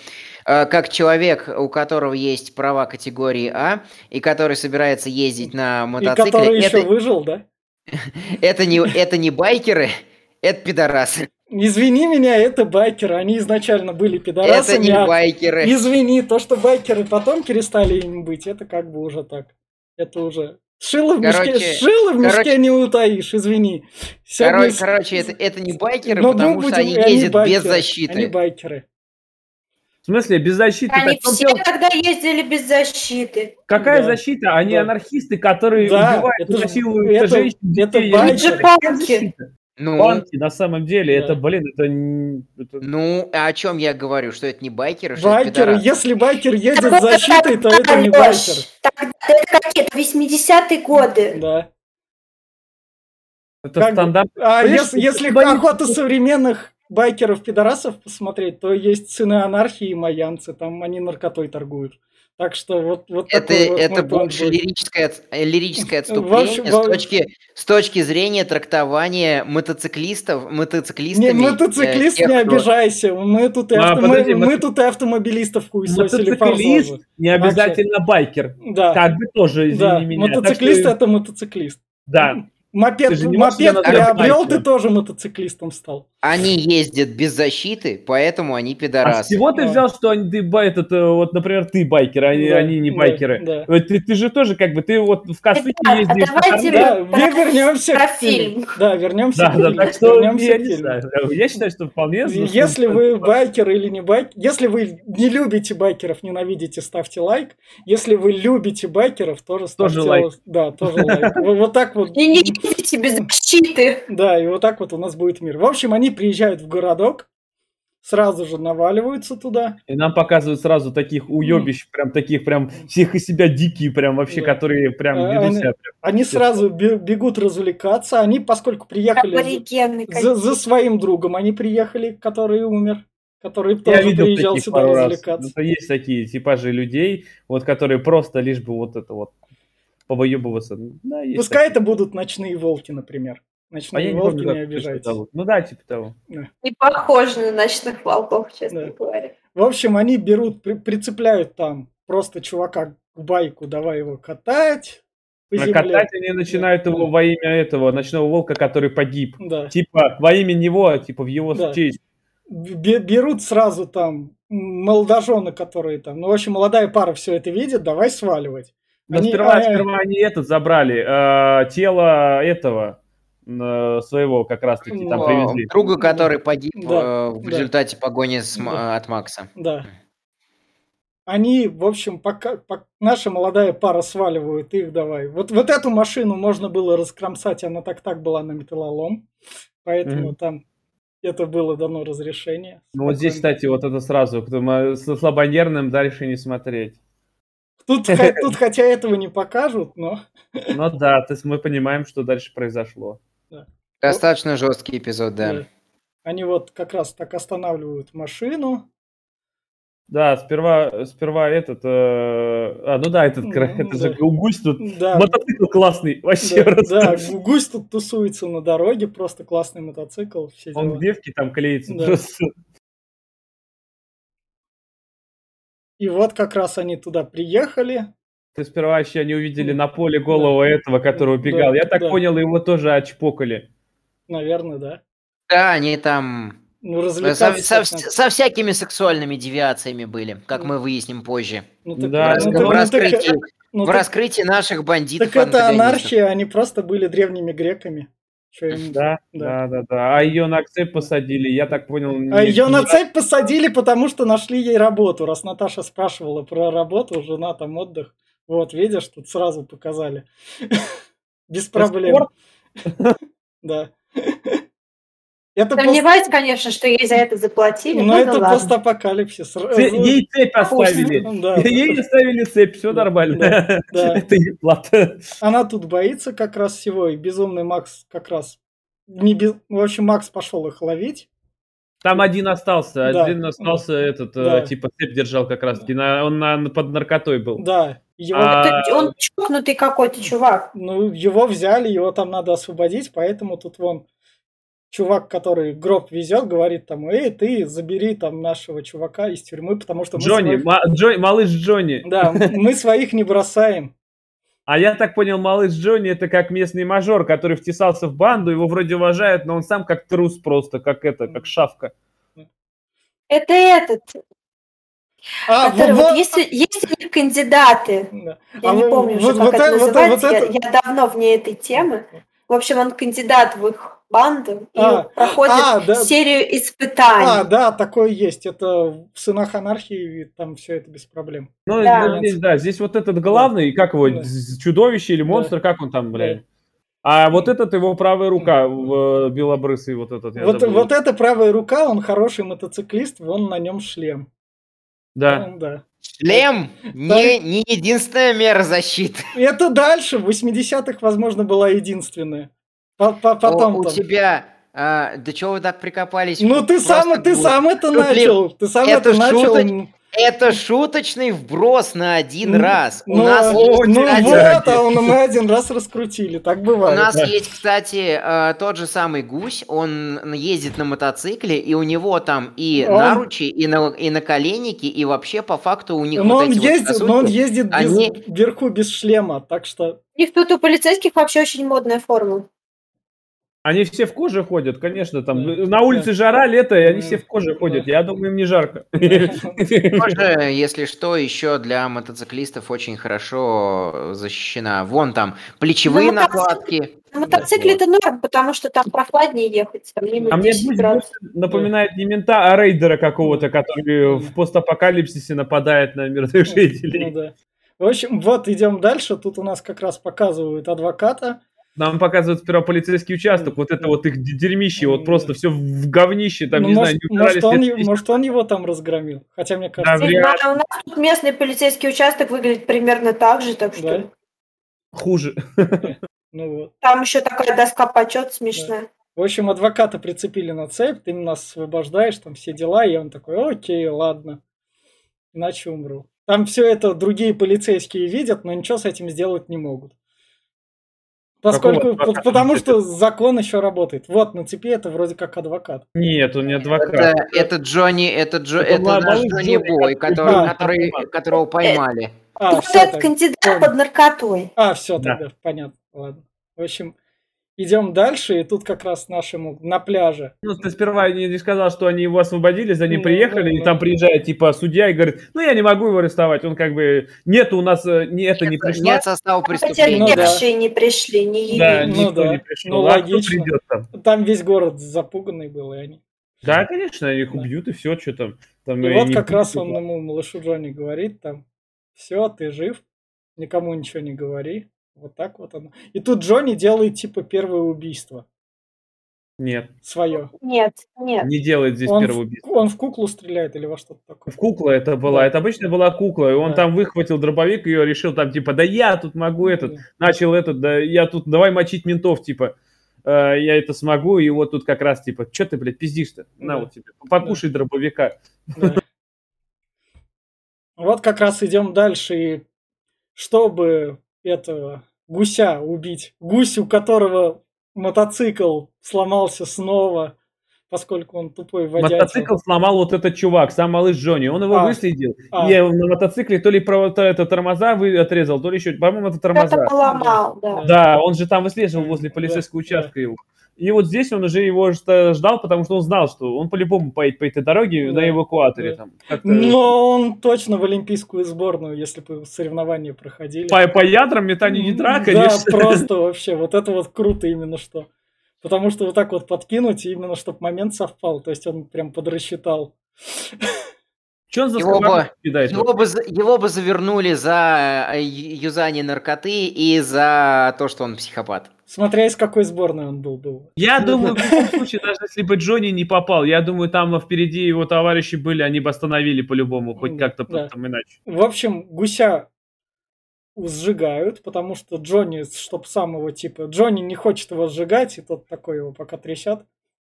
S2: Э, как человек, у которого есть права категории А, и который собирается ездить на мотоцикле...
S1: И который это... еще выжил, да?
S2: это, не, это не байкеры, это пидорасы.
S1: Извини меня, это байкеры. Они изначально были пидорасами.
S2: Это не а... байкеры.
S1: Извини, то, что байкеры потом перестали им быть, это как бы уже так. Это уже... Шило в короче, мешке, шило в мешке короче, не утаишь, извини.
S2: Сегодня... Короче, короче это, это не байкеры, Но потому будем, что они ездят они без защиты.
S1: Они байкеры.
S4: В смысле, без защиты?
S3: Они все дело... тогда ездили без защиты.
S4: Какая да. защита? Они да. анархисты, которые
S1: да, убивают, это, насилуют это, женщин, это, детей. Это
S3: байкеры.
S4: Ну, Банки, на самом деле, да. это, блин, это,
S2: это... Ну, а о чем я говорю? Что это не байкеры,
S1: что байкеры, это если байкер едет с защитой, то это не байкер.
S3: Тогда это какие-то 80-е годы.
S1: Да.
S4: Это как... стандарт.
S1: А если, если охота современных байкеров-пидорасов посмотреть, то есть сыны анархии и майянцы, там они наркотой торгуют. Так что вот, вот
S2: это,
S1: вот
S2: это больше лирическое, э, лирическое отступление общем, с, точки, с точки зрения трактования мотоциклистов, мотоциклистами.
S1: Не, мотоциклист, тех, не обижайся, мы тут, и а, авто, подожди, мы, мы тут и автомобилистов хуесосили
S4: Мотоциклист не обязательно байкер.
S1: Да.
S4: Как бы тоже, извини
S1: да.
S4: меня.
S1: Мотоциклист что... это мотоциклист.
S4: Да.
S1: Мопед, мопед приобрел, ты тоже мотоциклистом стал.
S2: Они ездят без защиты, поэтому они пидорасы. А
S4: с чего ты взял, что они, ты, этот, э, вот, например, ты байкер, а они, да, они не байкеры? Да, да. Ты, ты же тоже как бы, ты вот в Косыке ездишь.
S3: А давайте
S1: да, вернемся
S3: про фильм.
S1: Да, вернемся
S4: да,
S1: к фильму.
S4: Да, так что я, не знаю, я считаю, что вполне...
S1: Если вы байкер или не байкер, если вы не любите байкеров, ненавидите, ставьте лайк. Если вы любите байкеров, тоже ставьте
S4: тоже лайк.
S1: Да, тоже лайк. Вот так вот.
S3: И не ездите без защиты.
S1: Да, и вот так вот у нас будет мир. В общем, они приезжают в городок, сразу же наваливаются туда.
S4: И нам показывают сразу таких уебищ, mm. прям таких прям всех из себя дикие, прям вообще, да. которые прям
S1: ведут они, себя. Прям, они сразу бегут развлекаться. Они, поскольку приехали за, за своим другом, они приехали, который умер. Который Я тоже приезжал сюда развлекаться.
S4: Это есть такие типажи людей, вот которые просто лишь бы вот это вот повоебываться.
S1: Да, Пускай такие. это будут ночные волки, например. Ночные а волки, не, помню, не обижайтесь.
S4: Ну да, типа того.
S3: Да. Не похоже на ночных волков, честно да. говоря.
S1: В общем, они берут, при, прицепляют там просто чувака к байку, давай его катать.
S4: А катать они начинают да. его во имя этого ночного волка, который погиб.
S1: Да.
S4: Типа во имя него, типа в его да. честь.
S1: Берут сразу там молодожены, которые там, ну, в общем, молодая пара все это видит, давай сваливать.
S4: Но они, сперва, а, сперва они этот забрали, э, тело этого, э, своего как раз-таки там привезли.
S2: Друга, который погиб
S1: Да,
S2: э, в
S1: да.
S2: результате погони с
S1: Да.
S2: от Макса.
S1: Да. Они, в общем, пока, пок- наша молодая пара сваливают их давай. Вот, вот эту машину можно было раскромсать, она так-так была на металлолом. Поэтому
S4: Мгм.
S1: там это было дано разрешение.
S4: Ну вот здесь, кстати, вот это сразу, кто слабонервным дальше не смотреть.
S1: Тут, тут хотя этого не покажут, но...
S4: Ну да, то есть мы понимаем, что дальше произошло.
S2: Достаточно жесткий эпизод, да.
S1: да. Они вот как раз так останавливают машину.
S4: Да, сперва, сперва этот, э, а, ну да, этот,
S1: Ну,
S4: это же
S1: да.
S4: гусь тут,
S1: Да,
S4: мотоцикл классный, вообще
S1: да,
S4: просто.
S1: да, гу- гусь тут тусуется на дороге, просто классный мотоцикл. Все
S4: Он
S1: дела.
S4: девке там клеится
S1: Да.
S4: просто.
S1: И вот как раз они туда приехали.
S4: То есть сперва еще они увидели на поле голову этого, который
S1: Да,
S4: убегал. Я так
S1: да.
S4: понял, его тоже отчпокали.
S1: Наверное, да.
S2: Да, они там
S1: Ну,
S2: со,
S1: развлекаться.
S2: со- со всякими сексуальными девиациями были, как
S1: Ну.
S2: мы выясним позже.
S1: Ну, так,
S4: Да,
S1: ну,
S2: в,
S1: так-
S2: в
S1: ну, так-
S2: раскрытии,
S1: ну,
S2: в
S1: так-
S2: раскрытии наших бандитов.
S1: так это анархия, они просто были древними греками.
S4: Да,
S1: Да.
S4: да, да, да. А ее на цепь посадили, я так понял.
S1: А
S4: не-
S1: ее на цепь посадили, потому что нашли ей работу. Раз Наташа спрашивала про работу, жена там отдых. Вот, видишь, тут сразу показали. Без проблем. Да. Это пост-
S3: Сомневаюсь, конечно, что ей за это заплатили.
S1: ну,
S3: Ну,
S1: это
S3: да
S1: постапокалипсис.
S4: Це- Ей цепь оставили.
S1: Да.
S4: Ей оставили цепь, все нормально.
S1: Да.
S4: Это не плата.
S1: Она тут боится как раз всего, и безумный Макс как раз не без... В общем, Макс пошел их ловить.
S4: Там один остался,
S1: Да.
S4: один остался этот, э,
S1: Да.
S4: типа цепь держал как раз таки, на- он на- под наркотой был.
S1: Да. Его,
S4: А-
S3: Это он чокнутый какой-то чувак.
S1: ну, его взяли, его там надо освободить, поэтому тут вон чувак, который гроб везет, говорит там, эй, ты забери там нашего чувака из тюрьмы, потому что мы
S4: Джонни,
S1: своих-
S4: ма- Джо- малыш Джонни.
S1: Да, мы своих не бросаем.
S4: А я так понял, малыш Джонни это как местный мажор, который втесался в банду, его вроде уважают, но он сам как трус просто, как это, как шавка.
S3: Это этот,
S1: А,
S3: который
S1: вот-
S3: вот есть, есть у них кандидаты.
S1: Да.
S3: Я
S1: А
S3: не
S1: вот-
S3: помню уже,
S1: вот-
S3: как
S1: вот
S3: это
S1: это- вот это-
S3: называется.
S1: вот
S3: я,
S1: это-
S3: я давно вне этой темы. В общем, он кандидат в их банду и
S1: А,
S3: проходит
S1: а, да.
S3: серию испытаний.
S1: А, да, такое есть. Это в сынах анархии, там все это без проблем.
S4: Ну,
S3: Да.
S4: ну, здесь, да, здесь вот этот главный, как его,
S1: Да.
S4: чудовище или
S1: Да.
S4: монстр, как он там, блядь. А вот этот его правая рука, в- белобрысый вот этот. я
S1: Вот,
S4: забыл.
S1: вот эта правая рука, он хороший мотоциклист, вон на нем шлем.
S4: Да.
S1: Да.
S2: Шлем не, не единственная мера защиты.
S1: Это дальше, в 80-х, возможно, была единственная. По- по-
S2: О,
S1: Потом
S2: у тебя... а, да чего вы так прикопались?
S1: Ну ты сам, ты
S2: вот.
S1: сам это
S2: Шутли-
S1: начал. Ты сам
S2: Это
S1: это начал.
S2: Это шуточный вброс на один
S1: Ну,
S2: раз. У
S1: Ну,
S2: нас
S1: ну
S2: есть,
S1: вот,
S2: кстати,
S1: а он мы один раз раскрутили. Так
S2: У
S1: бывает.
S2: нас есть, кстати, э, тот же самый гусь, он ездит на мотоцикле, и у него там и
S1: Он-
S2: наручи, и, на, и наколенники, и вообще по факту у них
S1: Но
S2: вот
S1: он
S2: эти вот
S1: ездит,
S2: сосульки,
S1: но он ездит без,
S2: они-
S1: вверху без шлема, так что
S3: У них тут у полицейских вообще очень модная форма.
S4: Они все в коже ходят, конечно, там
S1: Да.
S4: на улице жара, лето, и они
S1: Да.
S4: все в коже
S1: Да.
S4: ходят. Я думаю, им не жарко.
S2: Тоже, если что, еще для мотоциклистов очень хорошо защищена. Вон там плечевые
S3: На мотоцикле-
S2: накладки.
S3: На мотоцикле это норм, потому что там прохладнее ехать. Там
S4: А мне
S3: 10
S4: Гусь
S3: градусов.
S4: больше напоминает не мента, а рейдера какого-то, который в постапокалипсисе нападает на мирных
S1: Ну
S4: жителей.
S1: да. В общем, вот идем дальше. Тут у нас как раз показывают адвоката.
S4: Нам показывают сперва полицейский участок, вот это вот их дерьмище, вот
S1: Да.
S4: просто все в говнище, там,
S1: Ну,
S4: не
S1: может,
S4: знаю, не
S1: может, он,
S4: лет
S1: е-
S4: 10.
S1: может, он его там разгромил. Хотя, мне
S4: Да,
S1: кажется,
S3: Не
S4: вряд
S3: у нас тут местный полицейский участок выглядит примерно так же, так что
S1: Да.
S4: хуже.
S1: ну вот.
S3: там еще такая доска почет смешная.
S1: В общем, адвоката прицепили на цепь, ты нас освобождаешь, там все дела, и он такой, окей, ладно, иначе умру. Там все это другие полицейские видят, но ничего с этим сделать не могут. Поскольку,
S4: адвоката
S1: потому что закон еще работает. Вот, на цепи это вроде как адвокат.
S4: Нет, он не адвокат.
S2: Это, это Джонни, это, Джо,
S4: Это
S2: это наш Джонни Бой,
S4: который-
S2: который,
S1: Да.
S2: который, которого поймали.
S1: А,
S3: вот
S1: все
S3: этот кандидат под наркотой.
S1: А, все
S4: Да.
S1: тогда, понятно, ладно. В общем, идем дальше, и тут как раз нашему на пляже.
S4: Ну, ты сперва не, не сказал, что они его освободили, за ним
S1: Ну,
S4: приехали,
S1: ну,
S4: и
S1: ну.
S4: там приезжает, типа, судья и говорит, ну, я не могу его арестовать. Он как бы, нет, у нас э, не, это не
S2: Нет,
S4: пришло.
S2: нет состава
S3: Хотя
S2: преступления.
S1: Ну да.
S3: потерпевшие не пришли, не
S4: Да,
S3: явились.
S1: Ну
S4: никто
S1: да.
S4: не пришел.
S1: Ну,
S4: а кто
S1: логично.
S4: придет там?
S1: Там весь город запуганный был, и они.
S4: Да, конечно, их
S1: Да.
S4: убьют, и все, что там. там
S1: И
S4: и
S1: вот
S4: не
S1: как раз он ему, малышу Джонни, говорит там, все, ты жив, никому ничего не говори. Вот так вот оно. И тут Джонни делает типа первое убийство
S4: Нет,
S1: свое.
S3: Нет, нет.
S4: не делает здесь
S1: Он
S4: первого
S1: в,
S4: убийства.
S1: он в куклу стреляет или во что-то такое.
S4: В куклу это была.
S1: Да.
S4: Это обычно была кукла. И он
S1: Да.
S4: там выхватил дробовик, ее решил там, типа, да я тут могу этот.
S1: Да.
S4: Начал этот, да я тут, давай мочить ментов, типа. э, я это смогу, и вот тут как раз, типа, что ты, блядь, пиздишь-то? На
S1: Да.
S4: вот тебе, покушай дробовика.
S1: Да. Вот как раз идем дальше, и чтобы этого гуся убить, гусь, у которого мотоцикл сломался снова, поскольку он тупой водятел.
S4: Мотоцикл сломал вот этот чувак, сам малыш Джонни. Он его
S1: А.
S4: выследил.
S1: А.
S4: И на мотоцикле то ли про, то это тормоза вы отрезал, то ли еще, по-моему, это тормоза.
S3: Кто-то поломал, да.
S4: Да, он же там выслеживал возле
S1: Да,
S4: полицейского
S1: да.
S4: участка его. И вот здесь он уже его жда- ждал, потому что он знал, что он по-любому поедет по этой дороге
S1: Да,
S4: на эвакуаторе.
S1: да.
S4: Там, как-то
S1: Но он точно в олимпийскую сборную, если бы соревнования проходили.
S4: по, по ядрам метание ядра,
S1: Да,
S4: конечно.
S1: просто вообще. Вот это вот круто именно что. Потому что вот так вот подкинуть, и именно чтобы момент совпал. То есть он прям подрасчитал.
S4: Че он за
S2: Его бы-
S4: кидает?
S2: Его бы, его бы завернули за э, юзание наркоты и за то, что он психопат.
S1: Смотря из какой сборной он был. был.
S4: Я думаю, в любом случае, даже если бы Джонни не попал, я думаю, там впереди его товарищи были, они бы остановили по-любому, хоть как-то
S1: да.
S4: там иначе.
S1: В общем, гуся сжигают, потому что Джонни, чтоб сам его типа... Джонни не хочет его сжигать, и тот такой его пока трясет.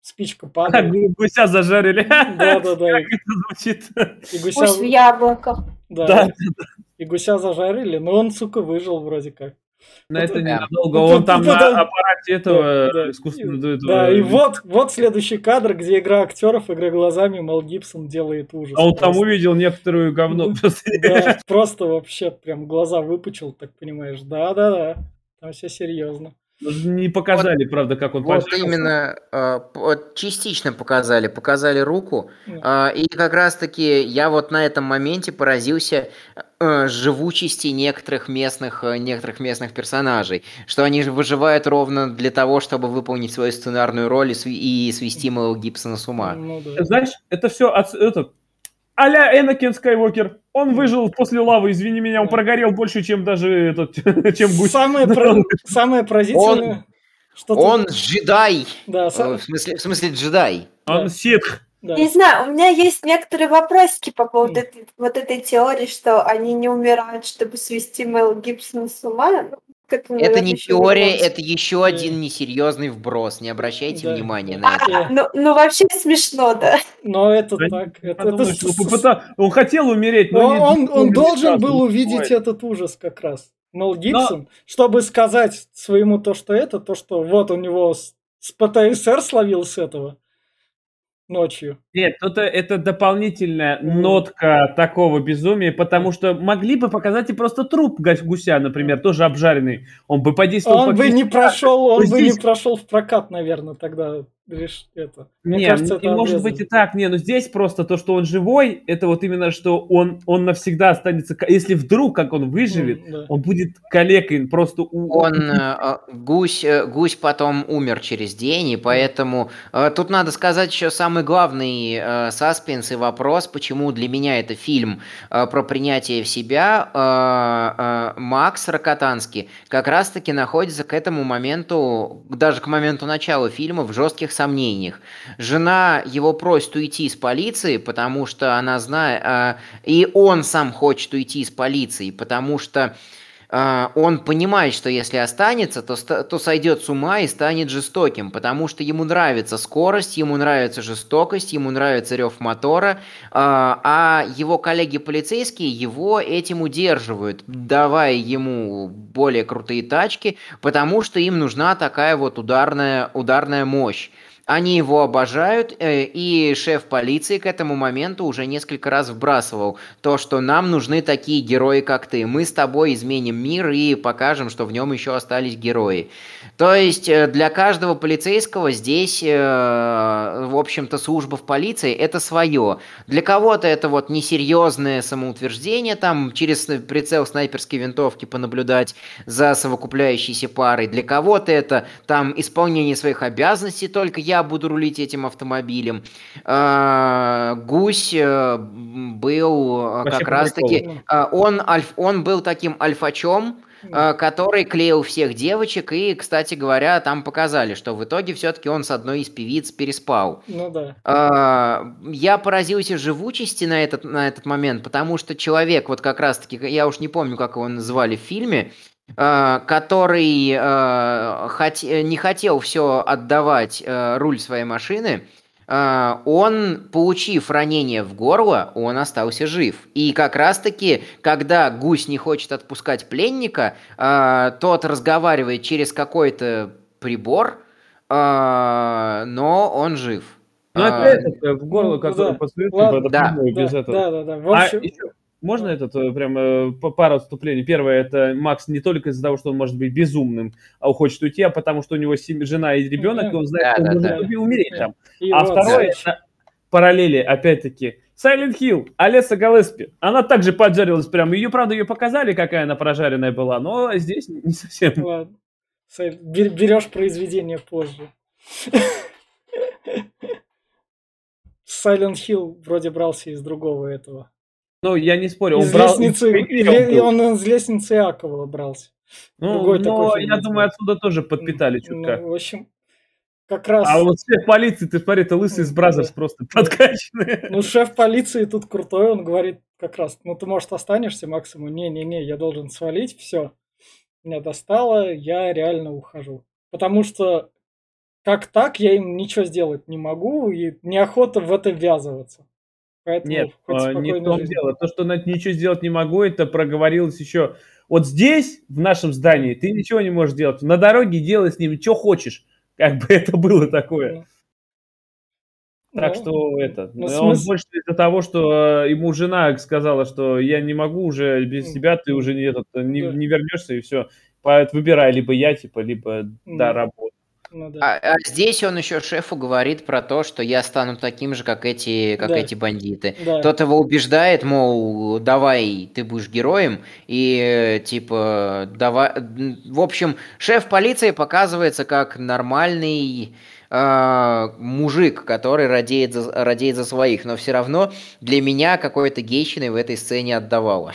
S1: Спичка
S4: А,
S1: падает.
S4: гу- гуся зажарили.
S1: Да-да-да.
S4: Как это звучит?
S1: И гуся...
S3: Пусть в яблоках.
S1: Да.
S4: Да.
S1: И гуся зажарили, но он, сука, выжил вроде как.
S4: Но это
S1: Да.
S4: ненадолго.
S1: Ну,
S4: Он там на аппарате этого искусственного... этого-
S1: Да, и вот, вот следующий кадр, где игра актеров, игра глазами, Мел Гибсон делает ужас.
S4: А он там увидел некоторую говно.
S1: Да, просто вообще прям глаза выпучил, так понимаешь. Да-да-да, там все серьезно.
S4: Не показали, правда, как он
S2: Вот
S4: пожарился.
S2: именно вот частично показали, показали руку, э, и как раз-таки я вот на этом моменте поразился э, живучести некоторых местных, э, некоторых местных персонажей, что они же выживают ровно для того, чтобы выполнить свою сценарную роль и, св- и свести Мэла Гибсона с ума.
S1: Ну да.
S4: Знаешь, это все от, этот, а-ля Энакин Скайуокер. Он выжил после лавы, извини меня, он
S1: Да.
S4: прогорел больше, чем даже этот, чем гусь.
S1: Самое, про- самое поразительное, что тут-
S2: Он джедай!
S1: Да,
S2: Э,
S1: са-
S2: В смысле, в смысле джедай.
S4: Он ситх.
S1: да.
S3: Не знаю, у меня есть некоторые вопросики по поводу
S1: М.
S3: этой, вот этой теории, что они не умирают, чтобы свести Мэл Гибсона с ума. Ну, к этому,
S2: Это не теория,
S3: вернемся.
S2: это еще один несерьезный вброс. Не обращайте
S1: Да,
S2: внимания
S1: да.
S2: на это.
S3: А, ну, ну, вообще смешно, да.
S1: Но это
S4: Да
S1: так. Это, это
S4: что
S1: с-
S4: он попыта- Он хотел умереть, но
S1: он,
S4: не-
S1: он,
S4: не
S1: он должен
S4: сразу,
S1: был увидеть
S4: бывает.
S1: этот ужас как раз. Мел Гибсон, чтобы сказать своему то, что это, то, что вот у него с, с ПТСР словил с этого ночью.
S4: Нет, это, это дополнительная нотка такого безумия, потому что могли бы показать и просто труп гуся, например, тоже обжаренный. Он бы подействовал
S1: Он
S4: по
S1: бы не прошел, он бы не прошел в прокат, наверное, тогда. Лишь это. Мне
S4: Не,
S1: кажется,
S4: ну,
S1: это
S4: может быть и так, не, но здесь просто то, что он живой, это вот именно, что он, он навсегда останется, если вдруг, как он выживет,
S1: М, да.
S4: он будет калекой, просто у-
S2: Он, э, э, гусь, э, гусь потом умер через день, и поэтому э, тут надо сказать еще самый главный э, саспенс и вопрос, почему для меня это фильм э, про принятие в себя. Э, э, Макс Рокотанский как раз-таки находится к этому моменту, даже к моменту начала фильма в жестких сомнениях. Жена его просит уйти из полиции, потому что она знает, э, и он сам хочет уйти из полиции, потому что он понимает, что если останется, то, то сойдет с ума и станет жестоким, потому что ему нравится скорость, ему нравится жестокость, ему нравится рев мотора, а а его коллеги полицейские его этим удерживают, давая ему более крутые тачки, потому что им нужна такая вот ударная, ударная мощь. Они его обожают, э, и шеф полиции к этому моменту уже несколько раз вбрасывал то, что нам нужны такие герои, как ты. Мы с тобой изменим мир и покажем, что в нем еще остались герои. То есть э, для каждого полицейского здесь, э, в общем-то, служба в полиции это свое. Для кого-то это вот несерьезное самоутверждение, там через прицел снайперской винтовки понаблюдать за совокупляющейся парой. Для кого-то это там исполнение своих обязанностей, только я буду рулить этим автомобилем. А, Гусь э, был Вообще как раз-таки... Он, альф, он был таким альфачом, Э, который клеил всех девочек, и, кстати говоря, там показали, что в итоге все-таки он с одной из певиц переспал.
S1: Ну да.
S2: А, я поразился живучести на этот, на этот момент, потому что человек, вот как раз-таки, я уж не помню, как его называли в фильме, э, который э, не хотел все отдавать руль своей машины, он, получив ранение в горло, он остался жив. И как раз-таки, когда гусь не хочет отпускать пленника, тот разговаривает через какой-то прибор, но он жив.
S4: Ну, опять в горло, ну, который да. посмотрите,
S1: да, без да, этого. Да, да, да. В
S4: общем... А еще, можно этот э, прям э, пару отступлений? Первое, это Макс не только из-за того, что он может быть безумным, а хочет уйти, а потому что у него жена и ребенок, и он знает, да, что он да, может да. умереть там. И а вот, второе, это параллели, опять-таки, Silent Hill, Олеса Галеспи, она также поджарилась прям. Ее, правда, ее показали, какая она прожаренная была, но здесь не совсем.
S1: Ладно. Берешь произведение позже. Silent Hill вроде брался из другого этого.
S4: Ну, я не спорю,
S1: он из брал... Лестницы, или, он из лестницы Иакова брался.
S4: Ну, но я думаю, отсюда тоже подпитали чутка.
S1: Ну, в общем, как раз...
S4: А вот шеф полиции, ты смотри, это лысый из Brazzers да. просто подкачанный.
S1: Ну, шеф полиции тут крутой, он говорит как раз, ну, ты, может, останешься максимум? Не-не-не, я должен свалить, все. Меня достало, я реально ухожу. Потому что как так я им ничего сделать не могу, и неохота в это ввязываться.
S4: Поэтому Нет, а, не в том жизнь. дело. То, что ничего сделать не могу, это проговорилось еще. Вот здесь, в нашем здании, ты ничего не можешь делать. На дороге делай с ним что хочешь. Как бы это было такое. Ну, так что это. Ну, он смысл... больше из-за того, что э, ему жена сказала, что я не могу уже без тебя, ты уже не, этот, не, да. не вернешься, и все. Выбирай, либо я, типа, либо да, работа.
S2: Ну, да. а, а здесь он еще шефу говорит про то, что я стану таким же, как эти, как да. эти бандиты. Да. Тот его убеждает, мол, давай, ты будешь героем, и типа, давай. В общем, шеф полиции показывается как нормальный э, мужик, который радеет за, радеет за своих, но все равно для меня какой-то гейщиной в этой сцене отдавало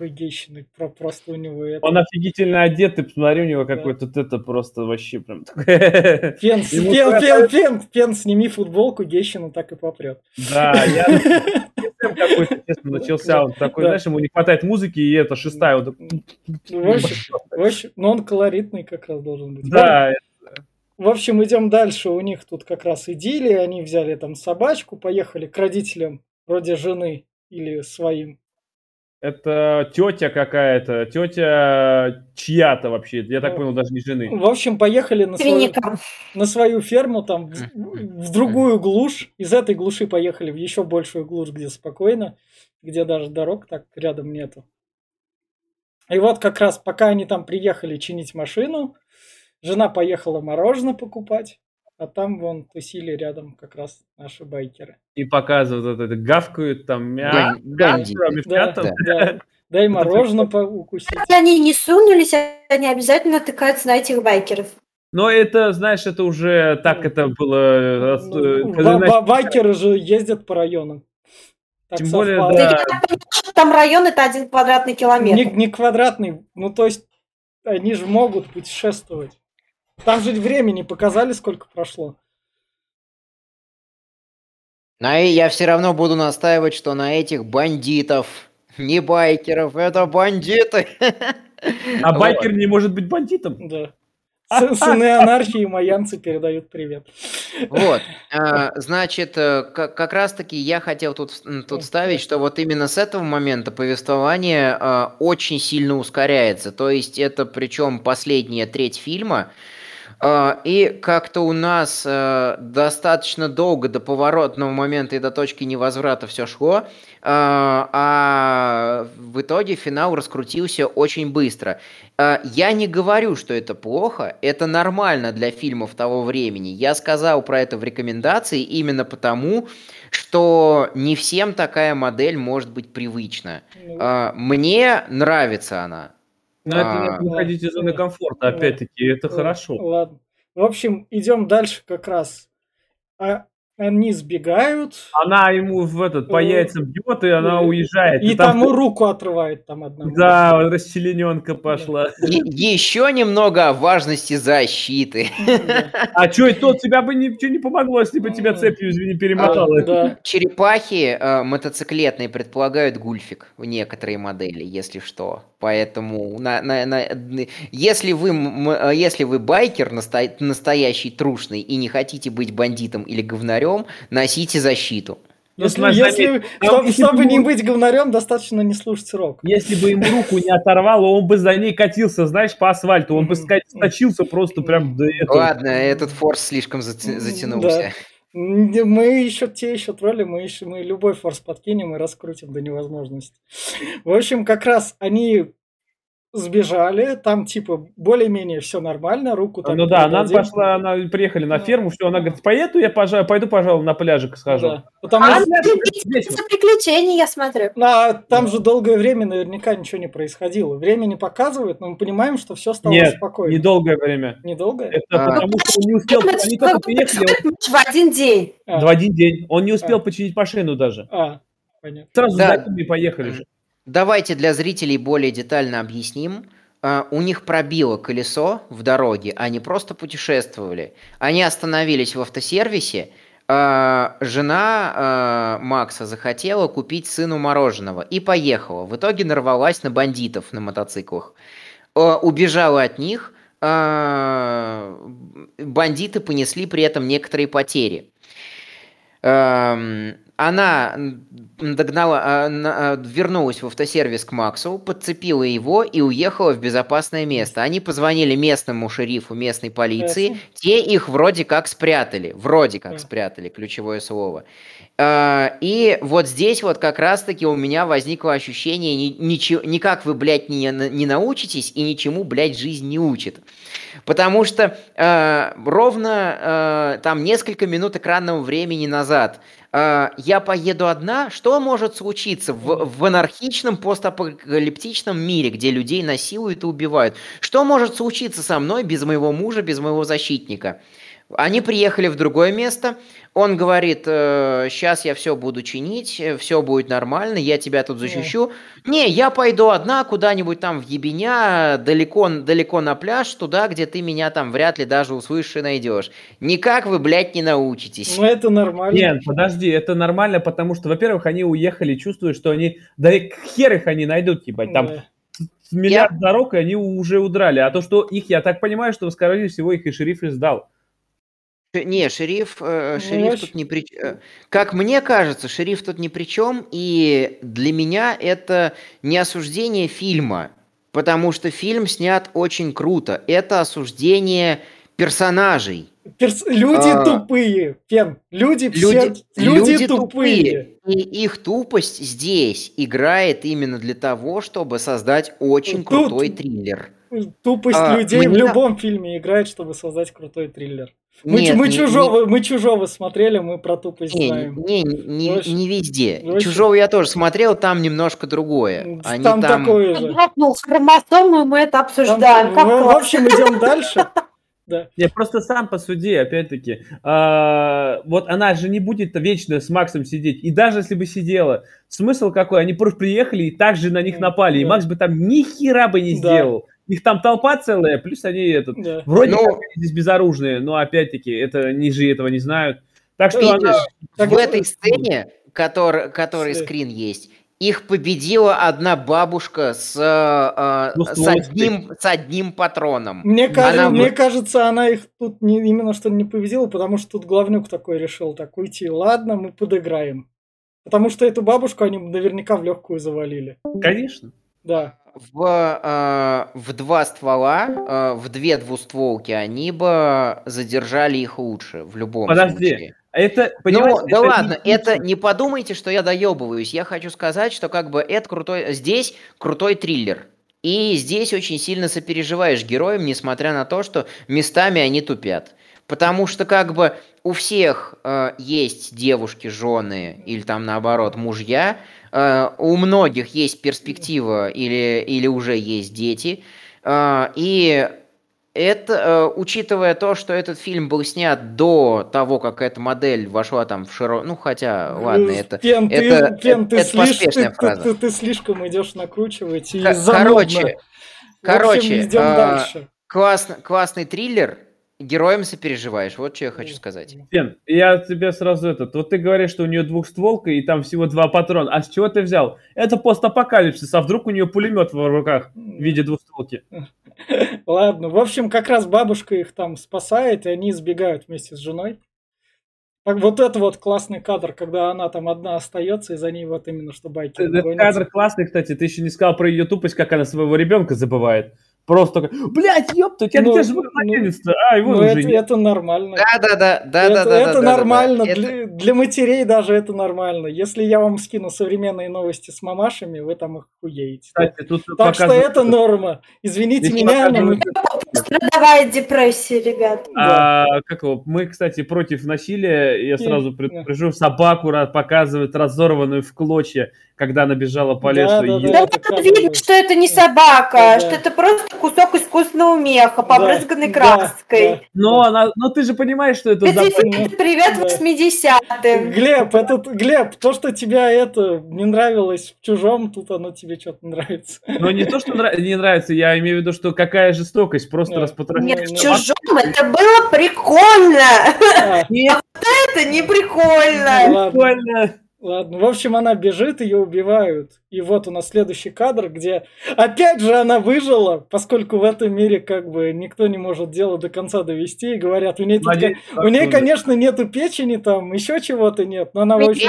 S1: такой гейщины, про, просто у него это...
S4: Он офигительно одет, ты посмотри, у него да. какой-то это просто вообще прям...
S1: Пен, пен, пен, пен, пен, сними футболку, гейщину так и попрет.
S4: Да, я какой-то, честно, начался, он такой, знаешь, ему не хватает музыки, и это шестая, он
S1: В общем, но он колоритный как раз должен быть.
S4: Да,
S1: в общем, идем дальше. У них тут как раз идиллия. Они взяли там собачку, поехали к родителям, вроде жены или своим
S4: это тетя какая-то, тетя чья-то вообще, я так понял, даже не жены.
S1: В общем, поехали на свою, на свою ферму, там, в, в другую глушь. Из этой глуши поехали в еще большую глушь, где спокойно, где даже дорог так рядом нету. И вот как раз пока они там приехали чинить машину, жена поехала мороженое покупать. А там вон тусили рядом как раз наши байкеры.
S4: И показывают вот это, гавкают там мя... Ганди.
S1: Да, да, да. Дай мороженое укусить.
S3: Если они не сунулись, они обязательно натыкаются на этих байкеров.
S4: Но это, знаешь, это уже так это было.
S1: Ну, э, байкеры же ездят по районам.
S4: Так Тем более, да.
S3: Там район это один квадратный километр.
S1: Не, не квадратный, ну то есть они же могут путешествовать. Там же времени показали, сколько прошло.
S2: Но я все равно буду настаивать, что на этих бандитов, не байкеров, это бандиты.
S4: А байкер не может быть бандитом?
S1: Да. Сыны анархии и майянцы передают привет.
S2: Вот, а, значит, э, как раз-таки я хотел тут, тут ставить, что вот именно с этого момента повествование а, очень сильно ускоряется. То есть это причем последняя треть фильма, и как-то у нас э, достаточно долго до поворотного момента и до точки невозврата все шло, а, а в итоге финал раскрутился очень быстро. А, я не говорю, что это плохо, это нормально для фильмов того времени. Я сказал про это в рекомендации именно потому, что не всем такая модель может быть привычна. Ну. Мне нравится она.
S4: Но это надо а, выходить из зоны комфорта, опять-таки, это хорошо.
S1: Ладно. В общем, идем дальше как раз. А они сбегают.
S4: Она ему в этот по яйцам бьет, и она уезжает.
S1: И, и тому там... руку отрывает там одному.
S4: Да, расчлененка пошла.
S2: Еще немного о важности защиты.
S4: А что, это тебя бы ничего не помогло, если бы тебя цепью, извини, перемотало.
S2: А, Черепахи э, мотоциклетные предполагают гульфик в некоторые модели, если что. Поэтому на, на, на, если, вы, если вы байкер настоящий трушный и не хотите быть бандитом или говнарем, говнарем, носите защиту.
S1: Ну, если, если, чтобы, чтобы не быть говнарем, достаточно не слушать рок.
S4: Если бы ему руку не оторвало, он бы за ней катился, знаешь, по асфальту. Он бы скачился просто прям до
S2: этого. Ладно, этот форс слишком затянулся.
S1: Да. Мы еще те еще тролли, мы еще мы любой форс подкинем и раскрутим до невозможности. В общем, как раз они сбежали, там типа более-менее все нормально, руку
S4: там. Ну да, она пошла, она приехали на ферму, все, она говорит, поеду я, пожалуй, пойду, пожалуй, на пляжик схожу. Да.
S3: Потому а что... за приключения, я смотрю.
S1: А, там же долгое время наверняка ничего не происходило. Время не показывает, но мы понимаем, что все стало Нет, спокойно.
S4: недолгое время.
S1: Недолгое?
S4: Это а. потому, что он не успел, они только приехали.
S3: В один день.
S4: В один день. Он не успел а. починить машину даже. А, понятно. Сразу да. за ними поехали же.
S2: Давайте для зрителей более детально объясним. Uh, у них пробило колесо в дороге, они просто путешествовали. Они остановились в автосервисе. Uh, жена uh, Макса захотела купить сыну мороженого и поехала. В итоге нарвалась на бандитов на мотоциклах. Убежала от них. Бандиты понесли при этом некоторые потери. Она догнала, а, а, вернулась в автосервис к Максу, подцепила его и уехала в безопасное место. Они позвонили местному шерифу местной полиции, те их вроде как спрятали, вроде как спрятали, ключевое слово. А, и вот здесь вот как раз-таки у меня возникло ощущение, ничего, никак вы, блядь, не, не научитесь и ничему, блядь, жизнь не учит. Потому что э, ровно э, там несколько минут экранного времени назад э, я поеду одна, что может случиться в, в анархичном постапокалиптичном мире, где людей насилуют и убивают? Что может случиться со мной без моего мужа, без моего защитника? Они приехали в другое место, он говорит, э, сейчас я все буду чинить, э, все будет нормально, я тебя тут защищу. Не, я пойду одна куда-нибудь там в Ебеня, далеко, далеко на пляж, туда, где ты меня там вряд ли даже услышишь и найдешь. Никак вы, блядь, не научитесь.
S1: Ну это нормально.
S4: Нет, подожди, это нормально, потому что, во-первых, они уехали, чувствуют, что они, да и хер их они найдут, ебать, там да. миллиард я... дорог, и они уже удрали. А то, что их, я так понимаю, что, скорее всего, их и шериф и
S2: Не, шериф, э, ну, шериф тут ни при э, Как мне кажется, шериф тут ни при чем, и для меня это не осуждение фильма, потому что фильм снят очень круто. Это осуждение персонажей.
S1: Перс... Люди а... тупые, Фен. Люди, все... люди, люди тупые.
S2: тупые. И их тупость здесь играет именно для того, чтобы создать очень Тут... крутой триллер.
S1: Тупость а, людей мне... в любом фильме играет, чтобы создать крутой триллер. Мы, Нет, мы, не, чужого, не... мы чужого смотрели, мы про тупость
S2: не,
S1: знаем.
S2: Не, не, Очень... не везде. Очень... Чужого я тоже смотрел, там немножко другое.
S1: Они там, там такое же.
S3: Ну, хромосомы мы это обсуждаем. Там,
S1: в, в общем, идем дальше.
S4: Да. Я просто сам посуди, опять-таки. А, вот она же не будет вечно с Максом сидеть. И даже если бы сидела, смысл какой? Они просто приехали и также на них напали. Да. И Макс бы там ни хера бы не сделал. Их там толпа целая, плюс они этот, да. вроде но... Ну, как они здесь безоружные, но опять-таки это ниже этого не знают. Так что
S2: Видишь, она... в этой сцене, который, который скрин есть, их победила одна бабушка с, э, ну, с, одним, с одним патроном.
S1: Мне, кажется, она... мне кажется, она их тут не, именно что не победила, потому что тут главнюк такой решил так уйти. Ладно, мы подыграем. Потому что эту бабушку они наверняка в легкую завалили.
S4: Конечно.
S1: Да.
S2: В, э, в два ствола, э, в две двустволки, они бы задержали их лучше в любом
S4: Подожди,
S2: случае.
S4: это,
S2: Ну, да
S4: это
S2: ладно,
S4: не
S2: это не подумайте, что я доебываюсь. Я хочу сказать, что как бы это крутой, здесь крутой триллер. И здесь очень сильно сопереживаешь героям, несмотря на то, что местами они тупят. Потому что как бы у всех э, есть девушки, жены или там наоборот мужья, у многих есть перспектива или, или уже есть дети. Э, и это, э, учитывая то, что этот фильм был снят до того, как эта модель вошла там в широ... Ну, хотя, ладно, это...
S1: Пен, ты,
S2: это-
S1: Пен, ты,
S2: это
S1: слишком,
S2: поспешная
S1: ты,
S2: фраза.
S1: ты- ты слишком идешь накручивать и занудно.
S2: Короче,
S1: В общем,
S2: короче,
S1: идем
S2: а,
S1: дальше.
S2: класс- классный триллер, героем сопереживаешь, вот что я хочу сказать.
S4: Ген, я тебе сразу этот. Вот ты говоришь, что у нее двухстволка и там всего два патрона. А с чего ты взял? Это постапокалипсис, а вдруг у нее пулемет в руках в виде двухстволки?
S1: Ладно, в общем, как раз бабушка их там спасает, и они избегают вместе с женой. Вот это вот классный кадр, когда она там одна остается, и за ней вот именно что байкер
S4: Этот кадр классный, кстати. Ты еще не сказал про ее тупость, как она своего ребенка забывает. Просто блядь, ёпта, у тебя
S1: Ну,
S4: где же
S1: ну,
S4: младенец-то? А, его
S1: Ну,
S4: уже
S1: это,
S4: нет.
S1: это нормально.
S2: Да-да-да,
S1: это
S2: да-да-да.
S1: это нормально.
S2: Это-
S1: Для, для матерей даже это нормально. Если я вам скину современные новости с мамашами, вы там охуеете.
S4: Кстати, тут
S1: Так что
S4: показывают-
S1: это норма. Извините
S4: Здесь
S1: меня, но мы...
S3: Страдовая депрессия, ребят.
S1: Да.
S4: А, как его? Мы, кстати, против насилия. Я сразу предупрежу. Собаку показывают разорванную в клочья, когда она бежала по
S1: Да,
S4: лесу.
S1: да,
S4: и
S1: да.
S3: Да
S1: как
S3: видно, что это не собака,
S1: Да, да.
S3: что это просто кусок искусственного меха, побрызганный
S1: Да,
S3: краской.
S1: да,
S4: Но
S1: да.
S4: она, но ты же понимаешь, что это
S3: Это,
S4: запах.
S3: это привет
S1: Да.
S3: 80-м.
S1: Глеб, этот, Глеб, то, что тебя это не нравилось в чужом, тут оно тебе что-то нравится.
S4: Но не то, что нра- не нравится, я имею в виду, что какая жестокость, просто
S1: Да.
S4: распотрошение.
S3: Нет, в
S1: ну,
S3: чужом это было прикольно.
S1: А,
S4: Нет,
S3: Это не прикольно.
S1: ладно,
S4: прикольно.
S1: Ладно. В общем, она бежит, ее убивают. И вот у нас следующий кадр, где опять же она выжила, поскольку в этом мире как бы никто не может дело до конца довести. И говорят, у нее,
S4: Надеюсь,
S1: у нее, конечно, нету печени, там еще чего-то нет, но она очень...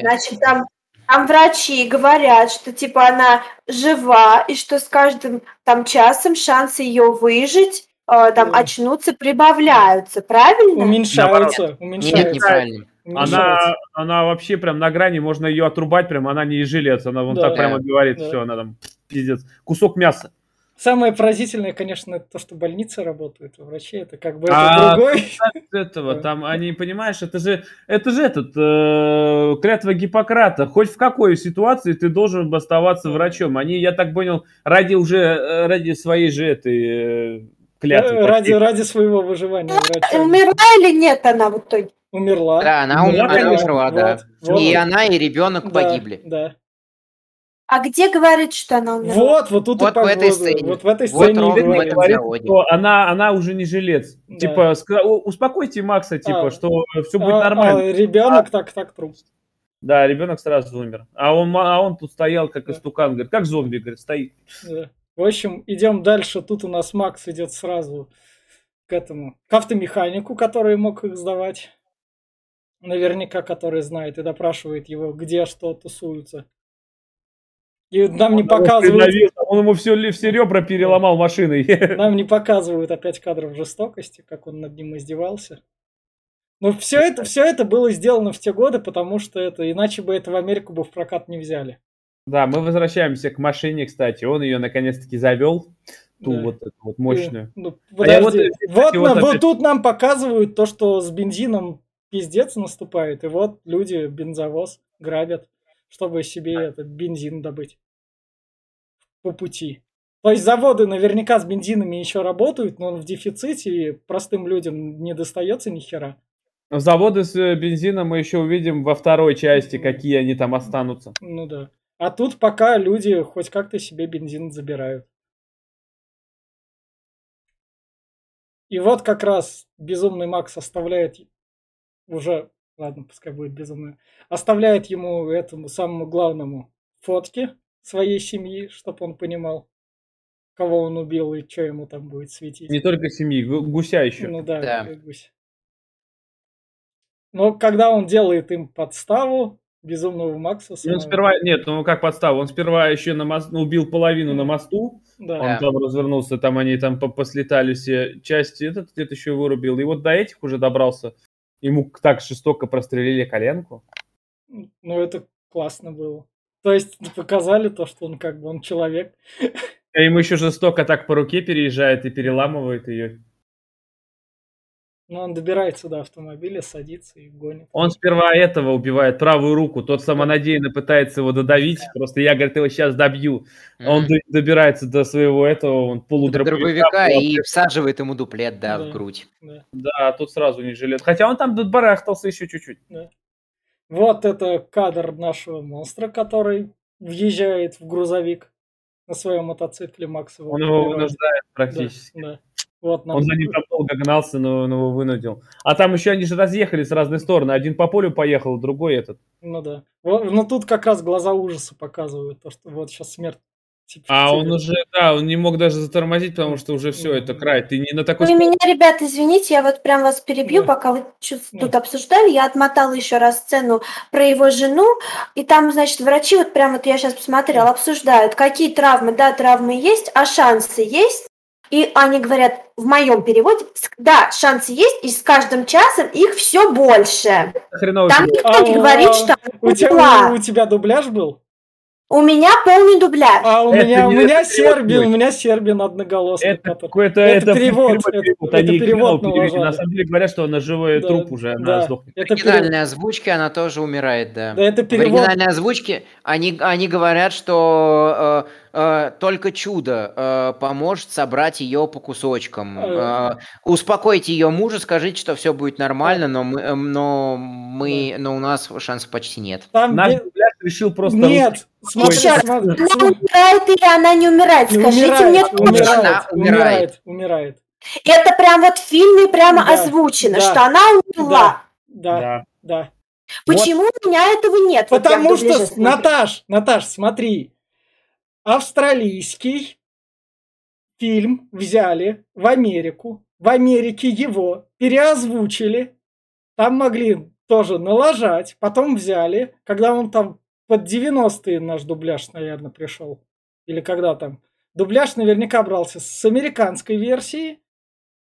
S3: Значит, там, там врачи говорят, что типа она жива, и что с каждым там часом шансы ее выжить, э, там
S1: Да.
S3: очнуться, прибавляются, правильно?
S1: Уменьшаются,
S2: Нет,
S1: уменьшаются.
S2: неправильно.
S1: Уменьшаются.
S4: Она, она вообще прям на грани, можно ее отрубать, прям она не жилец, она вон
S1: Да.
S4: так прямо говорит,
S1: Да.
S4: все, она там пиздец. Кусок мяса.
S1: Самое поразительное, конечно, это то, что больницы работают, а врачи это как бы это
S4: А,
S1: другой.
S4: С этого,
S1: Да.
S4: там, они, понимаешь, это же, это же этот, э, клятва Гиппократа. Хоть в какой ситуации ты должен бы оставаться врачом. Они, я так понял, ради уже, э, ради своей же этой э, клятвы.
S1: Э, ради, ради своего выживания врача.
S3: Умерла или нет она в итоге?
S1: Умерла.
S2: Да, она, ум-
S4: да,
S2: она
S4: конечно.
S2: умерла, да.
S1: Вот, вот.
S2: И она, и ребенок
S1: Да,
S2: погибли.
S1: Да.
S3: А где говорит, что она умерла?
S1: Вот, вот тут
S2: Вот
S1: и
S2: в этой сцене.
S1: Вот в этой
S2: Вот
S1: сцене и
S2: ровно в
S1: говорит.
S2: этом
S4: Говорит,
S2: диалоге.
S4: что она, она уже не жилец.
S1: Да.
S4: Типа, успокойте Макса, типа,
S1: А.
S4: что все будет
S1: А-
S4: нормально.
S1: а ребенок так, так труп.
S4: Да, ребенок сразу умер. А он, ма- а он тут стоял, как
S1: Да.
S4: истукан, говорит, как зомби, говорит, стоит.
S1: Да. В общем, идем дальше. Тут у нас Макс идет сразу к этому, к автомеханику, который мог их сдавать. Наверняка, который знает и допрашивает его, где что тусуется. И нам не
S4: Он его
S1: показывают,
S4: Он ему все, все ребра переломал машиной.
S1: нам не показывают опять кадров жестокости, как он над ним издевался. Но все это, все это было сделано в те годы, потому что это, иначе бы это в Америку бы в прокат не взяли.
S4: Да, мы возвращаемся к машине, кстати. Он ее наконец-таки завел, ту
S1: Да.
S4: вот эту вот мощную.
S1: Ну,
S4: А
S1: подожди.
S4: вот,
S1: вот,
S4: кстати, вот
S1: вот
S4: опять-
S1: тут нам показывают то, что с бензином пиздец наступает, и вот люди бензовоз грабят, чтобы себе этот бензин добыть по пути. То есть заводы наверняка с бензинами еще работают, но он в дефиците, и простым людям не достается ни хера.
S4: Заводы с э, бензином мы еще увидим во второй части, какие они там останутся.
S1: Ну да. А тут пока люди хоть как-то себе бензин забирают. И вот как раз безумный Макс оставляет уже, ладно, пускай будет безумный, оставляет ему этому самому главному фотки своей семьи, чтобы он понимал, кого он убил и что ему там будет светить.
S4: Не только семьи, гу- гуся еще.
S1: Ну да,
S2: Да.
S1: гусь. Но когда он делает им подставу, Безумного Макса.
S4: Он
S1: самого.
S4: сперва, нет, ну как подстава, он сперва еще на мост, ну, убил половину на мосту,
S1: Да.
S4: он там развернулся, там они там по- послетали все части, этот где-то еще вырубил, и вот до этих уже добрался, ему так жестоко прострелили коленку.
S1: Ну, это классно было. То есть показали то, что он как бы он человек.
S4: А ему еще жестоко так по руке переезжает и переламывает ее.
S1: Но он добирается до автомобиля, садится и гонит.
S4: Он сперва этого убивает, правую руку, тот самонадеянно пытается его додавить, просто я, говорит, его сейчас добью. А Он добирается до своего этого, он
S2: До
S4: полудробовика.
S2: дробовика и всаживает ему дуплет, да,
S1: Да.
S2: в грудь.
S1: Да.
S4: Да, а тут сразу не жалеет. Хотя он там тут барахтался еще чуть-чуть.
S1: Вот это кадр нашего монстра, который въезжает в грузовик на своем мотоцикле Макс. его
S4: Он его вынуждает
S1: Да,
S4: практически.
S1: да. Вот нам-
S4: Он за ним там долго гнался, но он его вынудил. А там еще они же разъехались в разные стороны. Один по полю поехал, другой этот.
S1: Ну да. Вот, но тут как раз глаза ужаса показывают, то, что вот сейчас смерть. типа,
S4: А
S1: тебе.
S4: он уже, да, он не мог даже затормозить, потому что уже все, это край. Ты не на такой...
S3: Вы меня, ребята, извините, я вот прям вас перебью,
S1: Да.
S3: пока вы
S1: Да.
S3: тут обсуждали. Я отмотала еще раз сцену про его жену, и там, значит, врачи, вот прям вот я сейчас посмотрела, обсуждают, какие травмы, да, травмы есть, а шансы есть. И они говорят в моем переводе, да, шансы есть, и с каждым часом их все больше.
S4: Хреново
S3: Там никто не
S1: А,
S3: говорит, что
S1: У тебя, у, у тебя дубляж был?
S3: у меня полный дубляж.
S1: А у
S4: Это
S1: меня, у
S4: не
S1: меня
S4: перевод
S1: Сербин, у меня Сербин одноголосый.
S4: Это какой-то
S1: Это
S4: это
S1: перевод, это-
S4: перевод,
S1: это
S4: они
S1: перевод налажали.
S4: На самом деле говорят, что она живой
S1: Да,
S4: труп уже, она
S1: да.
S4: сдохнет.
S1: Это
S2: В
S1: перевод.
S2: оригинальной озвучке она тоже умирает, да.
S1: Да, это
S2: В
S1: перевод.
S2: оригинальной озвучке они, они говорят, что э, только чудо э, поможет собрать ее по кусочкам.
S1: Э.
S2: Э, успокойте ее мужа, скажите, что все будет нормально, но мы, э, но мы, но у нас шансов почти нет.
S1: Там
S4: Наш дубляж решил просто...
S1: Нет, смотри,
S3: Она умирает или она не умирает?
S1: Не
S3: Скажите
S1: умирает,
S3: мне точно.
S1: умирает,
S2: Она
S1: умирает, умирает.
S3: Это прям вот в фильме прямо
S1: Да,
S3: озвучено,
S1: да,
S3: что она умерла.
S1: Да,
S4: Да.
S1: да.
S3: Почему у меня этого нет? Вот
S1: Потому
S3: дубляже
S1: что. Наташ, Наташ, смотри, австралийский фильм взяли в Америку, в Америке его переозвучили, там могли тоже налажать, потом взяли, когда он там под 90-е наш дубляж, наверное, пришел, или когда там, дубляж наверняка брался с американской версии,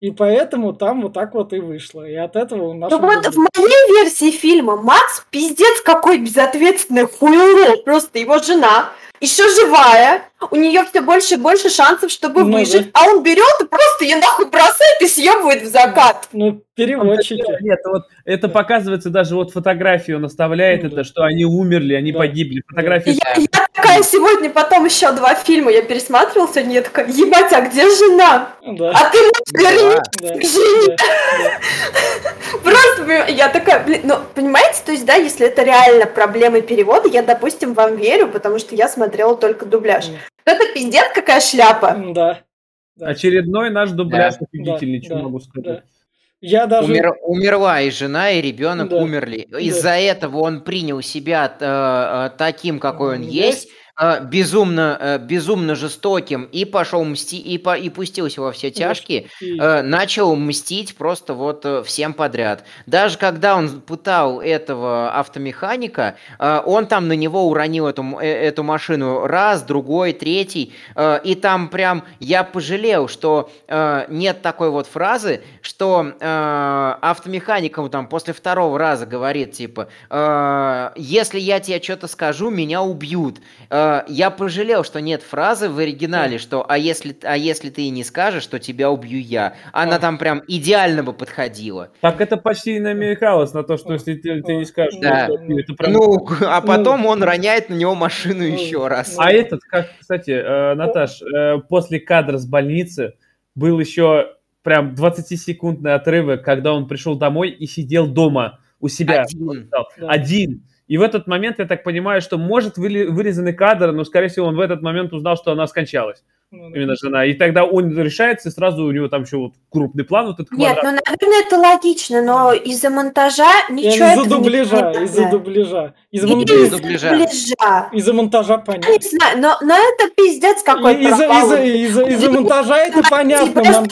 S1: и поэтому там вот так вот и вышло. И от этого у нас...
S3: Ну вот в моей версии фильма Макс пиздец какой безответственный хуйло. Просто его жена еще живая, у нее все больше и больше шансов, чтобы
S1: Ну да.
S3: выжить, а он берет и просто ее нахуй бросает и съебывает в закат.
S1: Ну, переводчики.
S4: Нет, вот это
S1: Да.
S4: показывается даже вот фотографию он оставляет
S1: Ну
S4: это,
S1: да.
S4: что они умерли, они
S1: Да.
S4: погибли.
S3: И
S4: Фотография
S3: я, я такая сегодня, потом еще два фильма я пересматривала сегодня, я такая, ебать, а где жена?
S1: Да.
S3: А ты вернись
S1: Да,
S3: к жене.
S1: да,
S3: Просто я такая, блин, ну, понимаете, то есть, да, если это реально проблемы перевода, я, допустим, вам верю, потому что я смотрела только дубляж.
S1: Мгм.
S3: Это пиздец какая шляпа.
S1: да. Да.
S4: очередной наш дубляж
S2: Да.
S4: офигительный,
S1: Да,
S4: что
S1: да,
S4: могу сказать.
S1: да. Я даже...
S2: Умер- умерла и жена, и ребенок
S1: Да,
S2: умерли. Из-за этого он принял себя э, э, таким, какой он есть, э, безумно, э, безумно жестоким, и пошел мсти и, по- и пустился во все тяжкие, э, начал мстить просто вот э, всем подряд. Даже когда он пытал этого автомеханика, э, он там на него уронил эту, э, эту машину раз, другой, третий, э, и там прям я пожалел, что э, нет такой вот фразы, что э, там после второго раза говорит, типа, э, если я тебе что-то скажу, меня убьют. Э, я пожалел, что нет фразы в оригинале, что а если, а если ты и не скажешь, то тебя убью я. Она
S1: А.
S2: там прям идеально бы подходила.
S4: Так это почти намекалось на то, что если ты, ты не скажешь,
S2: Да.
S4: что это- это прям...
S2: Ну, а потом он роняет на него машину
S1: Ну,
S2: еще раз.
S4: А этот, как, кстати, э, Наташ, э, после кадра с больницы был еще прям 20-секундный отрывок, когда он пришел домой и сидел дома у себя.
S2: Один.
S4: Он стал
S1: Да.
S4: Один. И в этот момент я так понимаю, что может вырезанный кадр, но, скорее всего, он в этот момент узнал, что она скончалась. Ну, Именно жена. И тогда он решается, и сразу у него там еще вот крупный план, вот этот
S3: Нет, ну, наверное, это логично, но из-за монтажа ничего
S1: Из-за дубляжа, из-за дубляжа.
S3: Из-за дубляжа.
S1: Из-за монтажа, понятно.
S3: Не знаю, но, но это пиздец какой
S1: Из-за из из монтажа это понятно.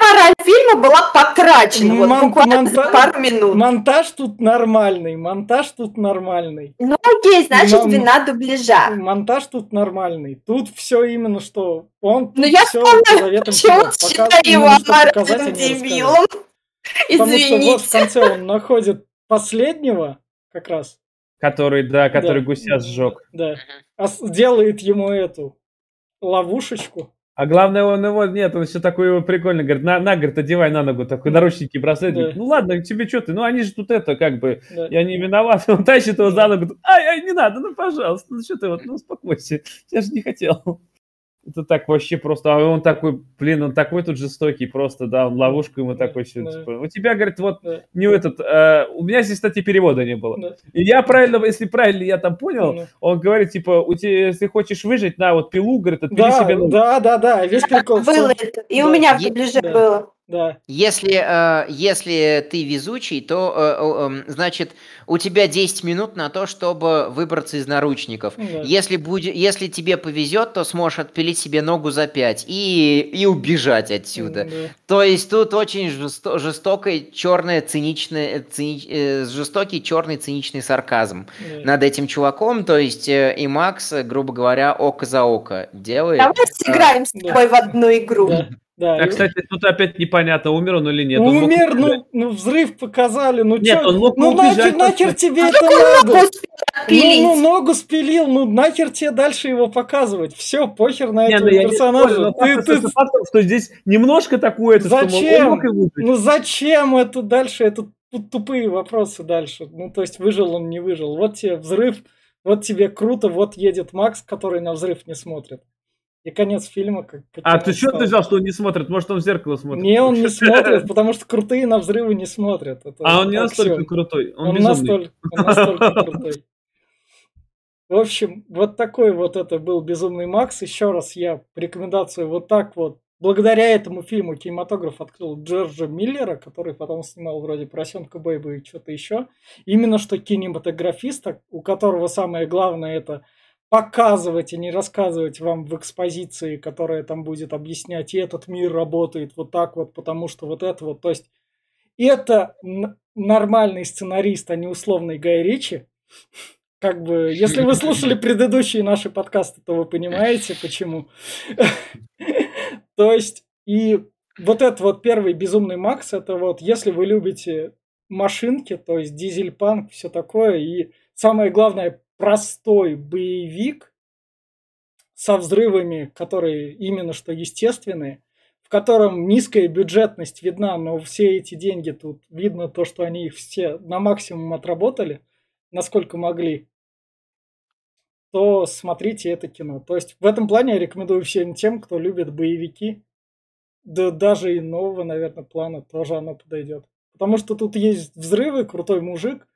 S3: Мораль фильма была потрачена вот, Мон- буквально монта- за пару минут.
S1: Монтаж тут нормальный, монтаж тут нормальный.
S3: Ну окей, значит Мон- вина дубляжа.
S1: Монтаж тут нормальный. Тут все именно что он
S3: Ну я все вспомнила, почему считаю его аморальным дебилом.
S1: Потому что вот в конце он находит последнего как раз.
S4: Который, да, который да. гуся сжег.
S1: Да. А делает ему эту ловушечку.
S4: А главное, он его, нет, он все такое его прикольно, говорит, на, на, говорит, одевай на ногу, такой наручники бросает, да. говорит, ну ладно, тебе что ты, ну они же тут это, как бы, да. я не виноват, он тащит его за ногу, ай, ай, не надо, ну пожалуйста, ну что ты вот, ну успокойся, я же не хотел. Это так вообще просто, а он такой, блин, он такой тут жестокий просто, да, он ловушку ему такой, да. типа, у тебя, говорит, вот, да. не этот, э, у меня здесь, кстати, перевода не было. Да. И я правильно, если правильно я там понял, да. он говорит, типа, у тебя, если хочешь выжить, на, вот пилу, говорит, отпили
S1: да,
S4: себе.
S1: Да, да, да, весь прикол.
S3: Было это, и да. у меня в да. было.
S1: Да.
S2: Если, э, если ты везучий, то, э, э, значит, у тебя 10 минут на то, чтобы выбраться из наручников. Да. Если, будет, если тебе повезет, то сможешь отпилить себе ногу за 5 и, и убежать отсюда. Да. То есть тут очень жесто, жестокий черный циничный, цини, э, жестокий черный циничный сарказм да. над этим чуваком. То есть э, и Макс, грубо говоря, око за око делает.
S3: Давай сыграем а, с тобой да. в одну игру. Да.
S4: Да, а, и... кстати, тут опять непонятно, умер он или нет.
S1: Ну,
S4: он
S1: умер, мог... ну, ну, взрыв показали, ну
S4: Нет,
S1: чё?
S4: он мог
S1: ну нахер, нахер тебе а это надо? Ну, ну, ногу спилил, ну нахер тебе дальше его показывать. Все, похер на этого ну, персонажа.
S4: Не ты, ты... Фактом, что здесь немножко такое,
S1: зачем? ну зачем это дальше? Это тупые вопросы дальше. Ну, то есть выжил он, не выжил. Вот тебе взрыв, вот тебе круто, вот едет Макс, который на взрыв не смотрит. И конец фильма как
S4: А ты что ты взял, что он не смотрит? Может, он в зеркало смотрит?
S1: Не, он не смотрит, потому что крутые на взрывы не смотрят. Это
S4: а он не настолько крутой.
S1: Он, он настолько, он настолько крутой. В общем, вот такой вот это был «Безумный Макс». Еще раз я рекомендацию вот так вот. Благодаря этому фильму кинематограф открыл Джорджа Миллера, который потом снимал вроде «Поросенка Бэйба» и что-то еще. Именно что кинематографиста, у которого самое главное это – показывать, и не рассказывать вам в экспозиции, которая там будет объяснять, и этот мир работает вот так вот, потому что вот это вот. То есть это нормальный сценарист, а не условный Гай Ричи. Как бы, если вы слушали предыдущие наши подкасты, то вы понимаете, почему. То есть, и вот этот вот первый безумный Макс, это вот, если вы любите машинки, то есть дизель-панк, все такое, и самое главное, простой боевик со взрывами, которые именно что естественные, в котором низкая бюджетность видна, но все эти деньги тут видно то, что они их все на максимум отработали, насколько могли, то смотрите это кино. То есть в этом плане я рекомендую всем тем, кто любит боевики, да даже и нового, наверное, плана тоже оно подойдет. Потому что тут есть взрывы, крутой мужик,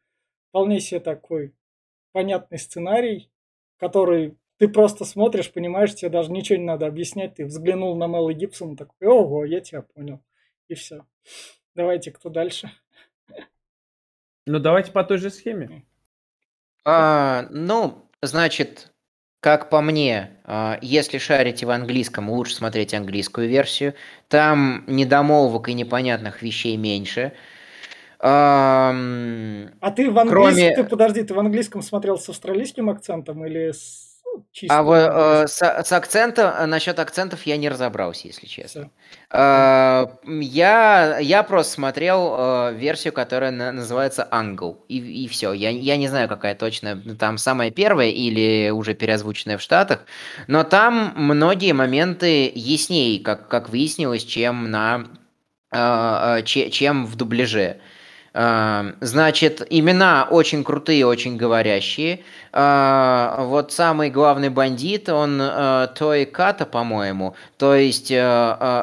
S1: вполне себе такой понятный сценарий, который ты просто смотришь, понимаешь, тебе даже ничего не надо объяснять. Ты взглянул на Мэлла Гибсона, такой, ого, я тебя понял. И все. Давайте, кто дальше?
S4: Ну, давайте по той же схеме.
S2: А, ну, значит, как по мне, а, если шарите в английском, лучше смотреть английскую версию. Там недомолвок и непонятных вещей меньше.
S1: А ты в английском, кроме... ты, подожди, ты в английском смотрел с австралийским акцентом или с
S2: ну, чисто? А в, э, с, с акцентом, э, насчет акцентов я не разобрался, если честно. Э, я, я просто смотрел э, версию, которая на, называется Angle, и, и все. Я, я не знаю, какая точно, там самая первая или уже переозвученная в Штатах, но там многие моменты яснее, как, как выяснилось, чем на э, э чем в дубляже. Эм, значит, имена очень крутые, очень говорящие. Э, вот самый главный бандит, он э, Той Ката, по-моему, то есть э,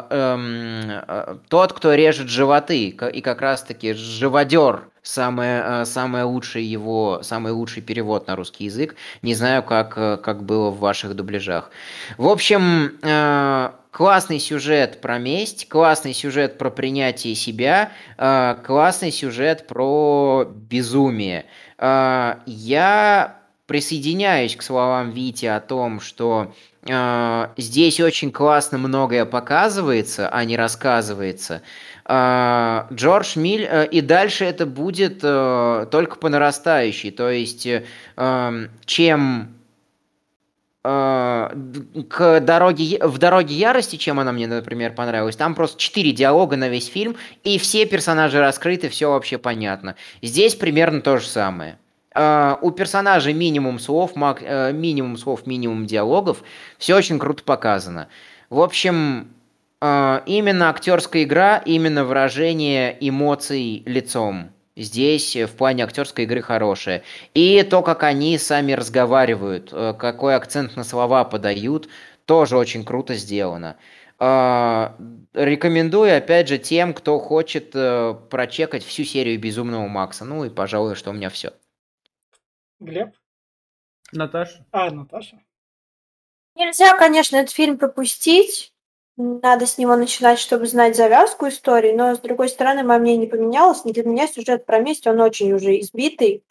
S2: эм, тот, кто режет животы, и как раз-таки живодер самое, самое лучший его, самый лучший перевод на русский язык. Не знаю, как, как было в ваших дубляжах. В общем, классный сюжет про месть, классный сюжет про принятие себя, классный сюжет про безумие. Я присоединяюсь к словам Вити о том, что э, здесь очень классно многое показывается, а не рассказывается. Э, Джордж Миль, э, и дальше это будет э, только по нарастающей. То есть, э, чем э, к дороге, в «Дороге ярости», чем она мне, например, понравилась, там просто четыре диалога на весь фильм, и все персонажи раскрыты, все вообще понятно. Здесь примерно то же самое. У персонажей минимум слов, минимум слов, минимум диалогов. Все очень круто показано. В общем, именно актерская игра, именно выражение эмоций лицом. Здесь в плане актерской игры хорошее. И то, как они сами разговаривают, какой акцент на слова подают, тоже очень круто сделано. Рекомендую, опять же, тем, кто хочет прочекать всю серию Безумного Макса. Ну и, пожалуй, что у меня все.
S1: Глеб?
S4: Наташа?
S1: А, Наташа.
S3: Нельзя, конечно, этот фильм пропустить. Надо с него начинать, чтобы знать завязку истории, но, с другой стороны, мое мнение не поменялось. Для меня сюжет про месть, он очень уже избитый,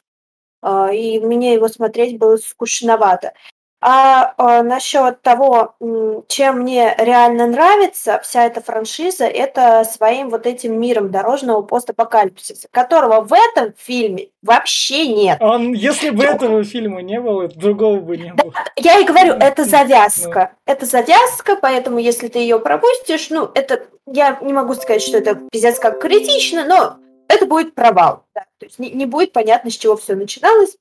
S3: а, и мне его смотреть было скучновато. А, а насчет того, чем мне реально нравится вся эта франшиза, это своим вот этим миром дорожного постапокалипсиса, которого в этом фильме вообще нет.
S1: Он, если бы этого фильма не было, другого бы не было.
S3: Я и говорю, это завязка. Это завязка, поэтому если ты ее пропустишь, ну, это я не могу сказать, что это пиздец как критично, но это будет провал. Да. То есть не, не будет понятно, с чего все начиналось.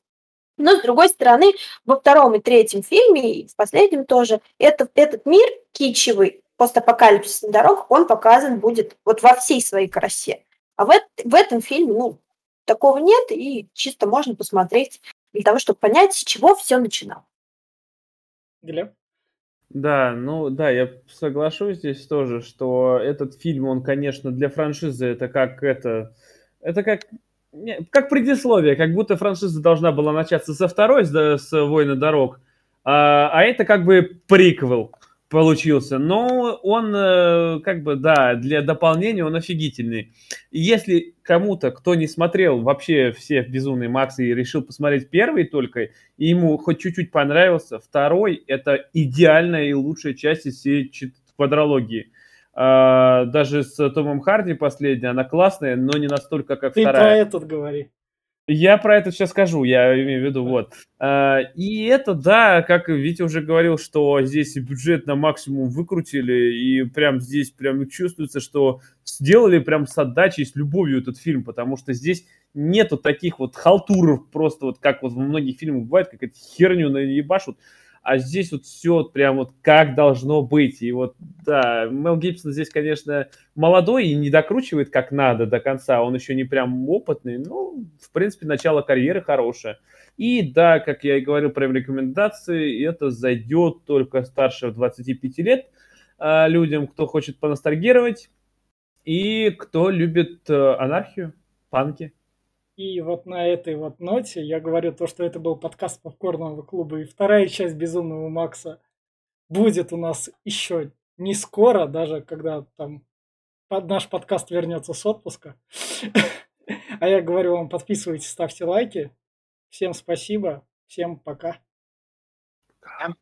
S3: Но, с другой стороны, во втором и третьем фильме, и в последнем тоже, это, этот мир кичевый, постапокалипсис на дорогах, он показан будет вот во всей своей красе. А в, в этом фильме, ну, такого нет, и чисто можно посмотреть для того, чтобы понять, с чего все начиналось.
S1: Глеб?
S4: Да, ну да, я соглашусь здесь тоже, что этот фильм, он, конечно, для франшизы это как это, это как как предисловие, как будто франшиза должна была начаться со второй, с, с «Войны дорог», а, а это как бы приквел получился. Но он, э, как бы, да, для дополнения он офигительный. если кому-то, кто не смотрел вообще все «Безумные Максы» и решил посмотреть первый только, и ему хоть чуть-чуть понравился, второй – это идеальная и лучшая часть из всей квадрологии. А, даже с Томом Харди последняя, она классная, но не настолько, как
S1: Ты
S4: вторая.
S1: про этот говори.
S4: Я про это сейчас скажу, я имею в виду, вот. А, и это, да, как Витя уже говорил, что здесь бюджет на максимум выкрутили, и прям здесь прям чувствуется, что сделали прям с отдачей, с любовью этот фильм, потому что здесь нету таких вот халтуров просто вот, как вот в многих фильмах бывает, как эти херню наебашут а здесь вот все прям вот как должно быть. И вот, да, Мел Гибсон здесь, конечно, молодой и не докручивает как надо до конца, он еще не прям опытный, но, в принципе, начало карьеры хорошее. И да, как я и говорил про рекомендации, это зайдет только старше 25 лет а, людям, кто хочет поностальгировать и кто любит э, анархию, панки.
S1: И вот на этой вот ноте я говорю то, что это был подкаст Попкорного клуба, и вторая часть Безумного Макса будет у нас еще не скоро, даже когда там наш подкаст вернется с отпуска. А я говорю вам, подписывайтесь, ставьте лайки. Всем спасибо, всем пока.
S2: Пока.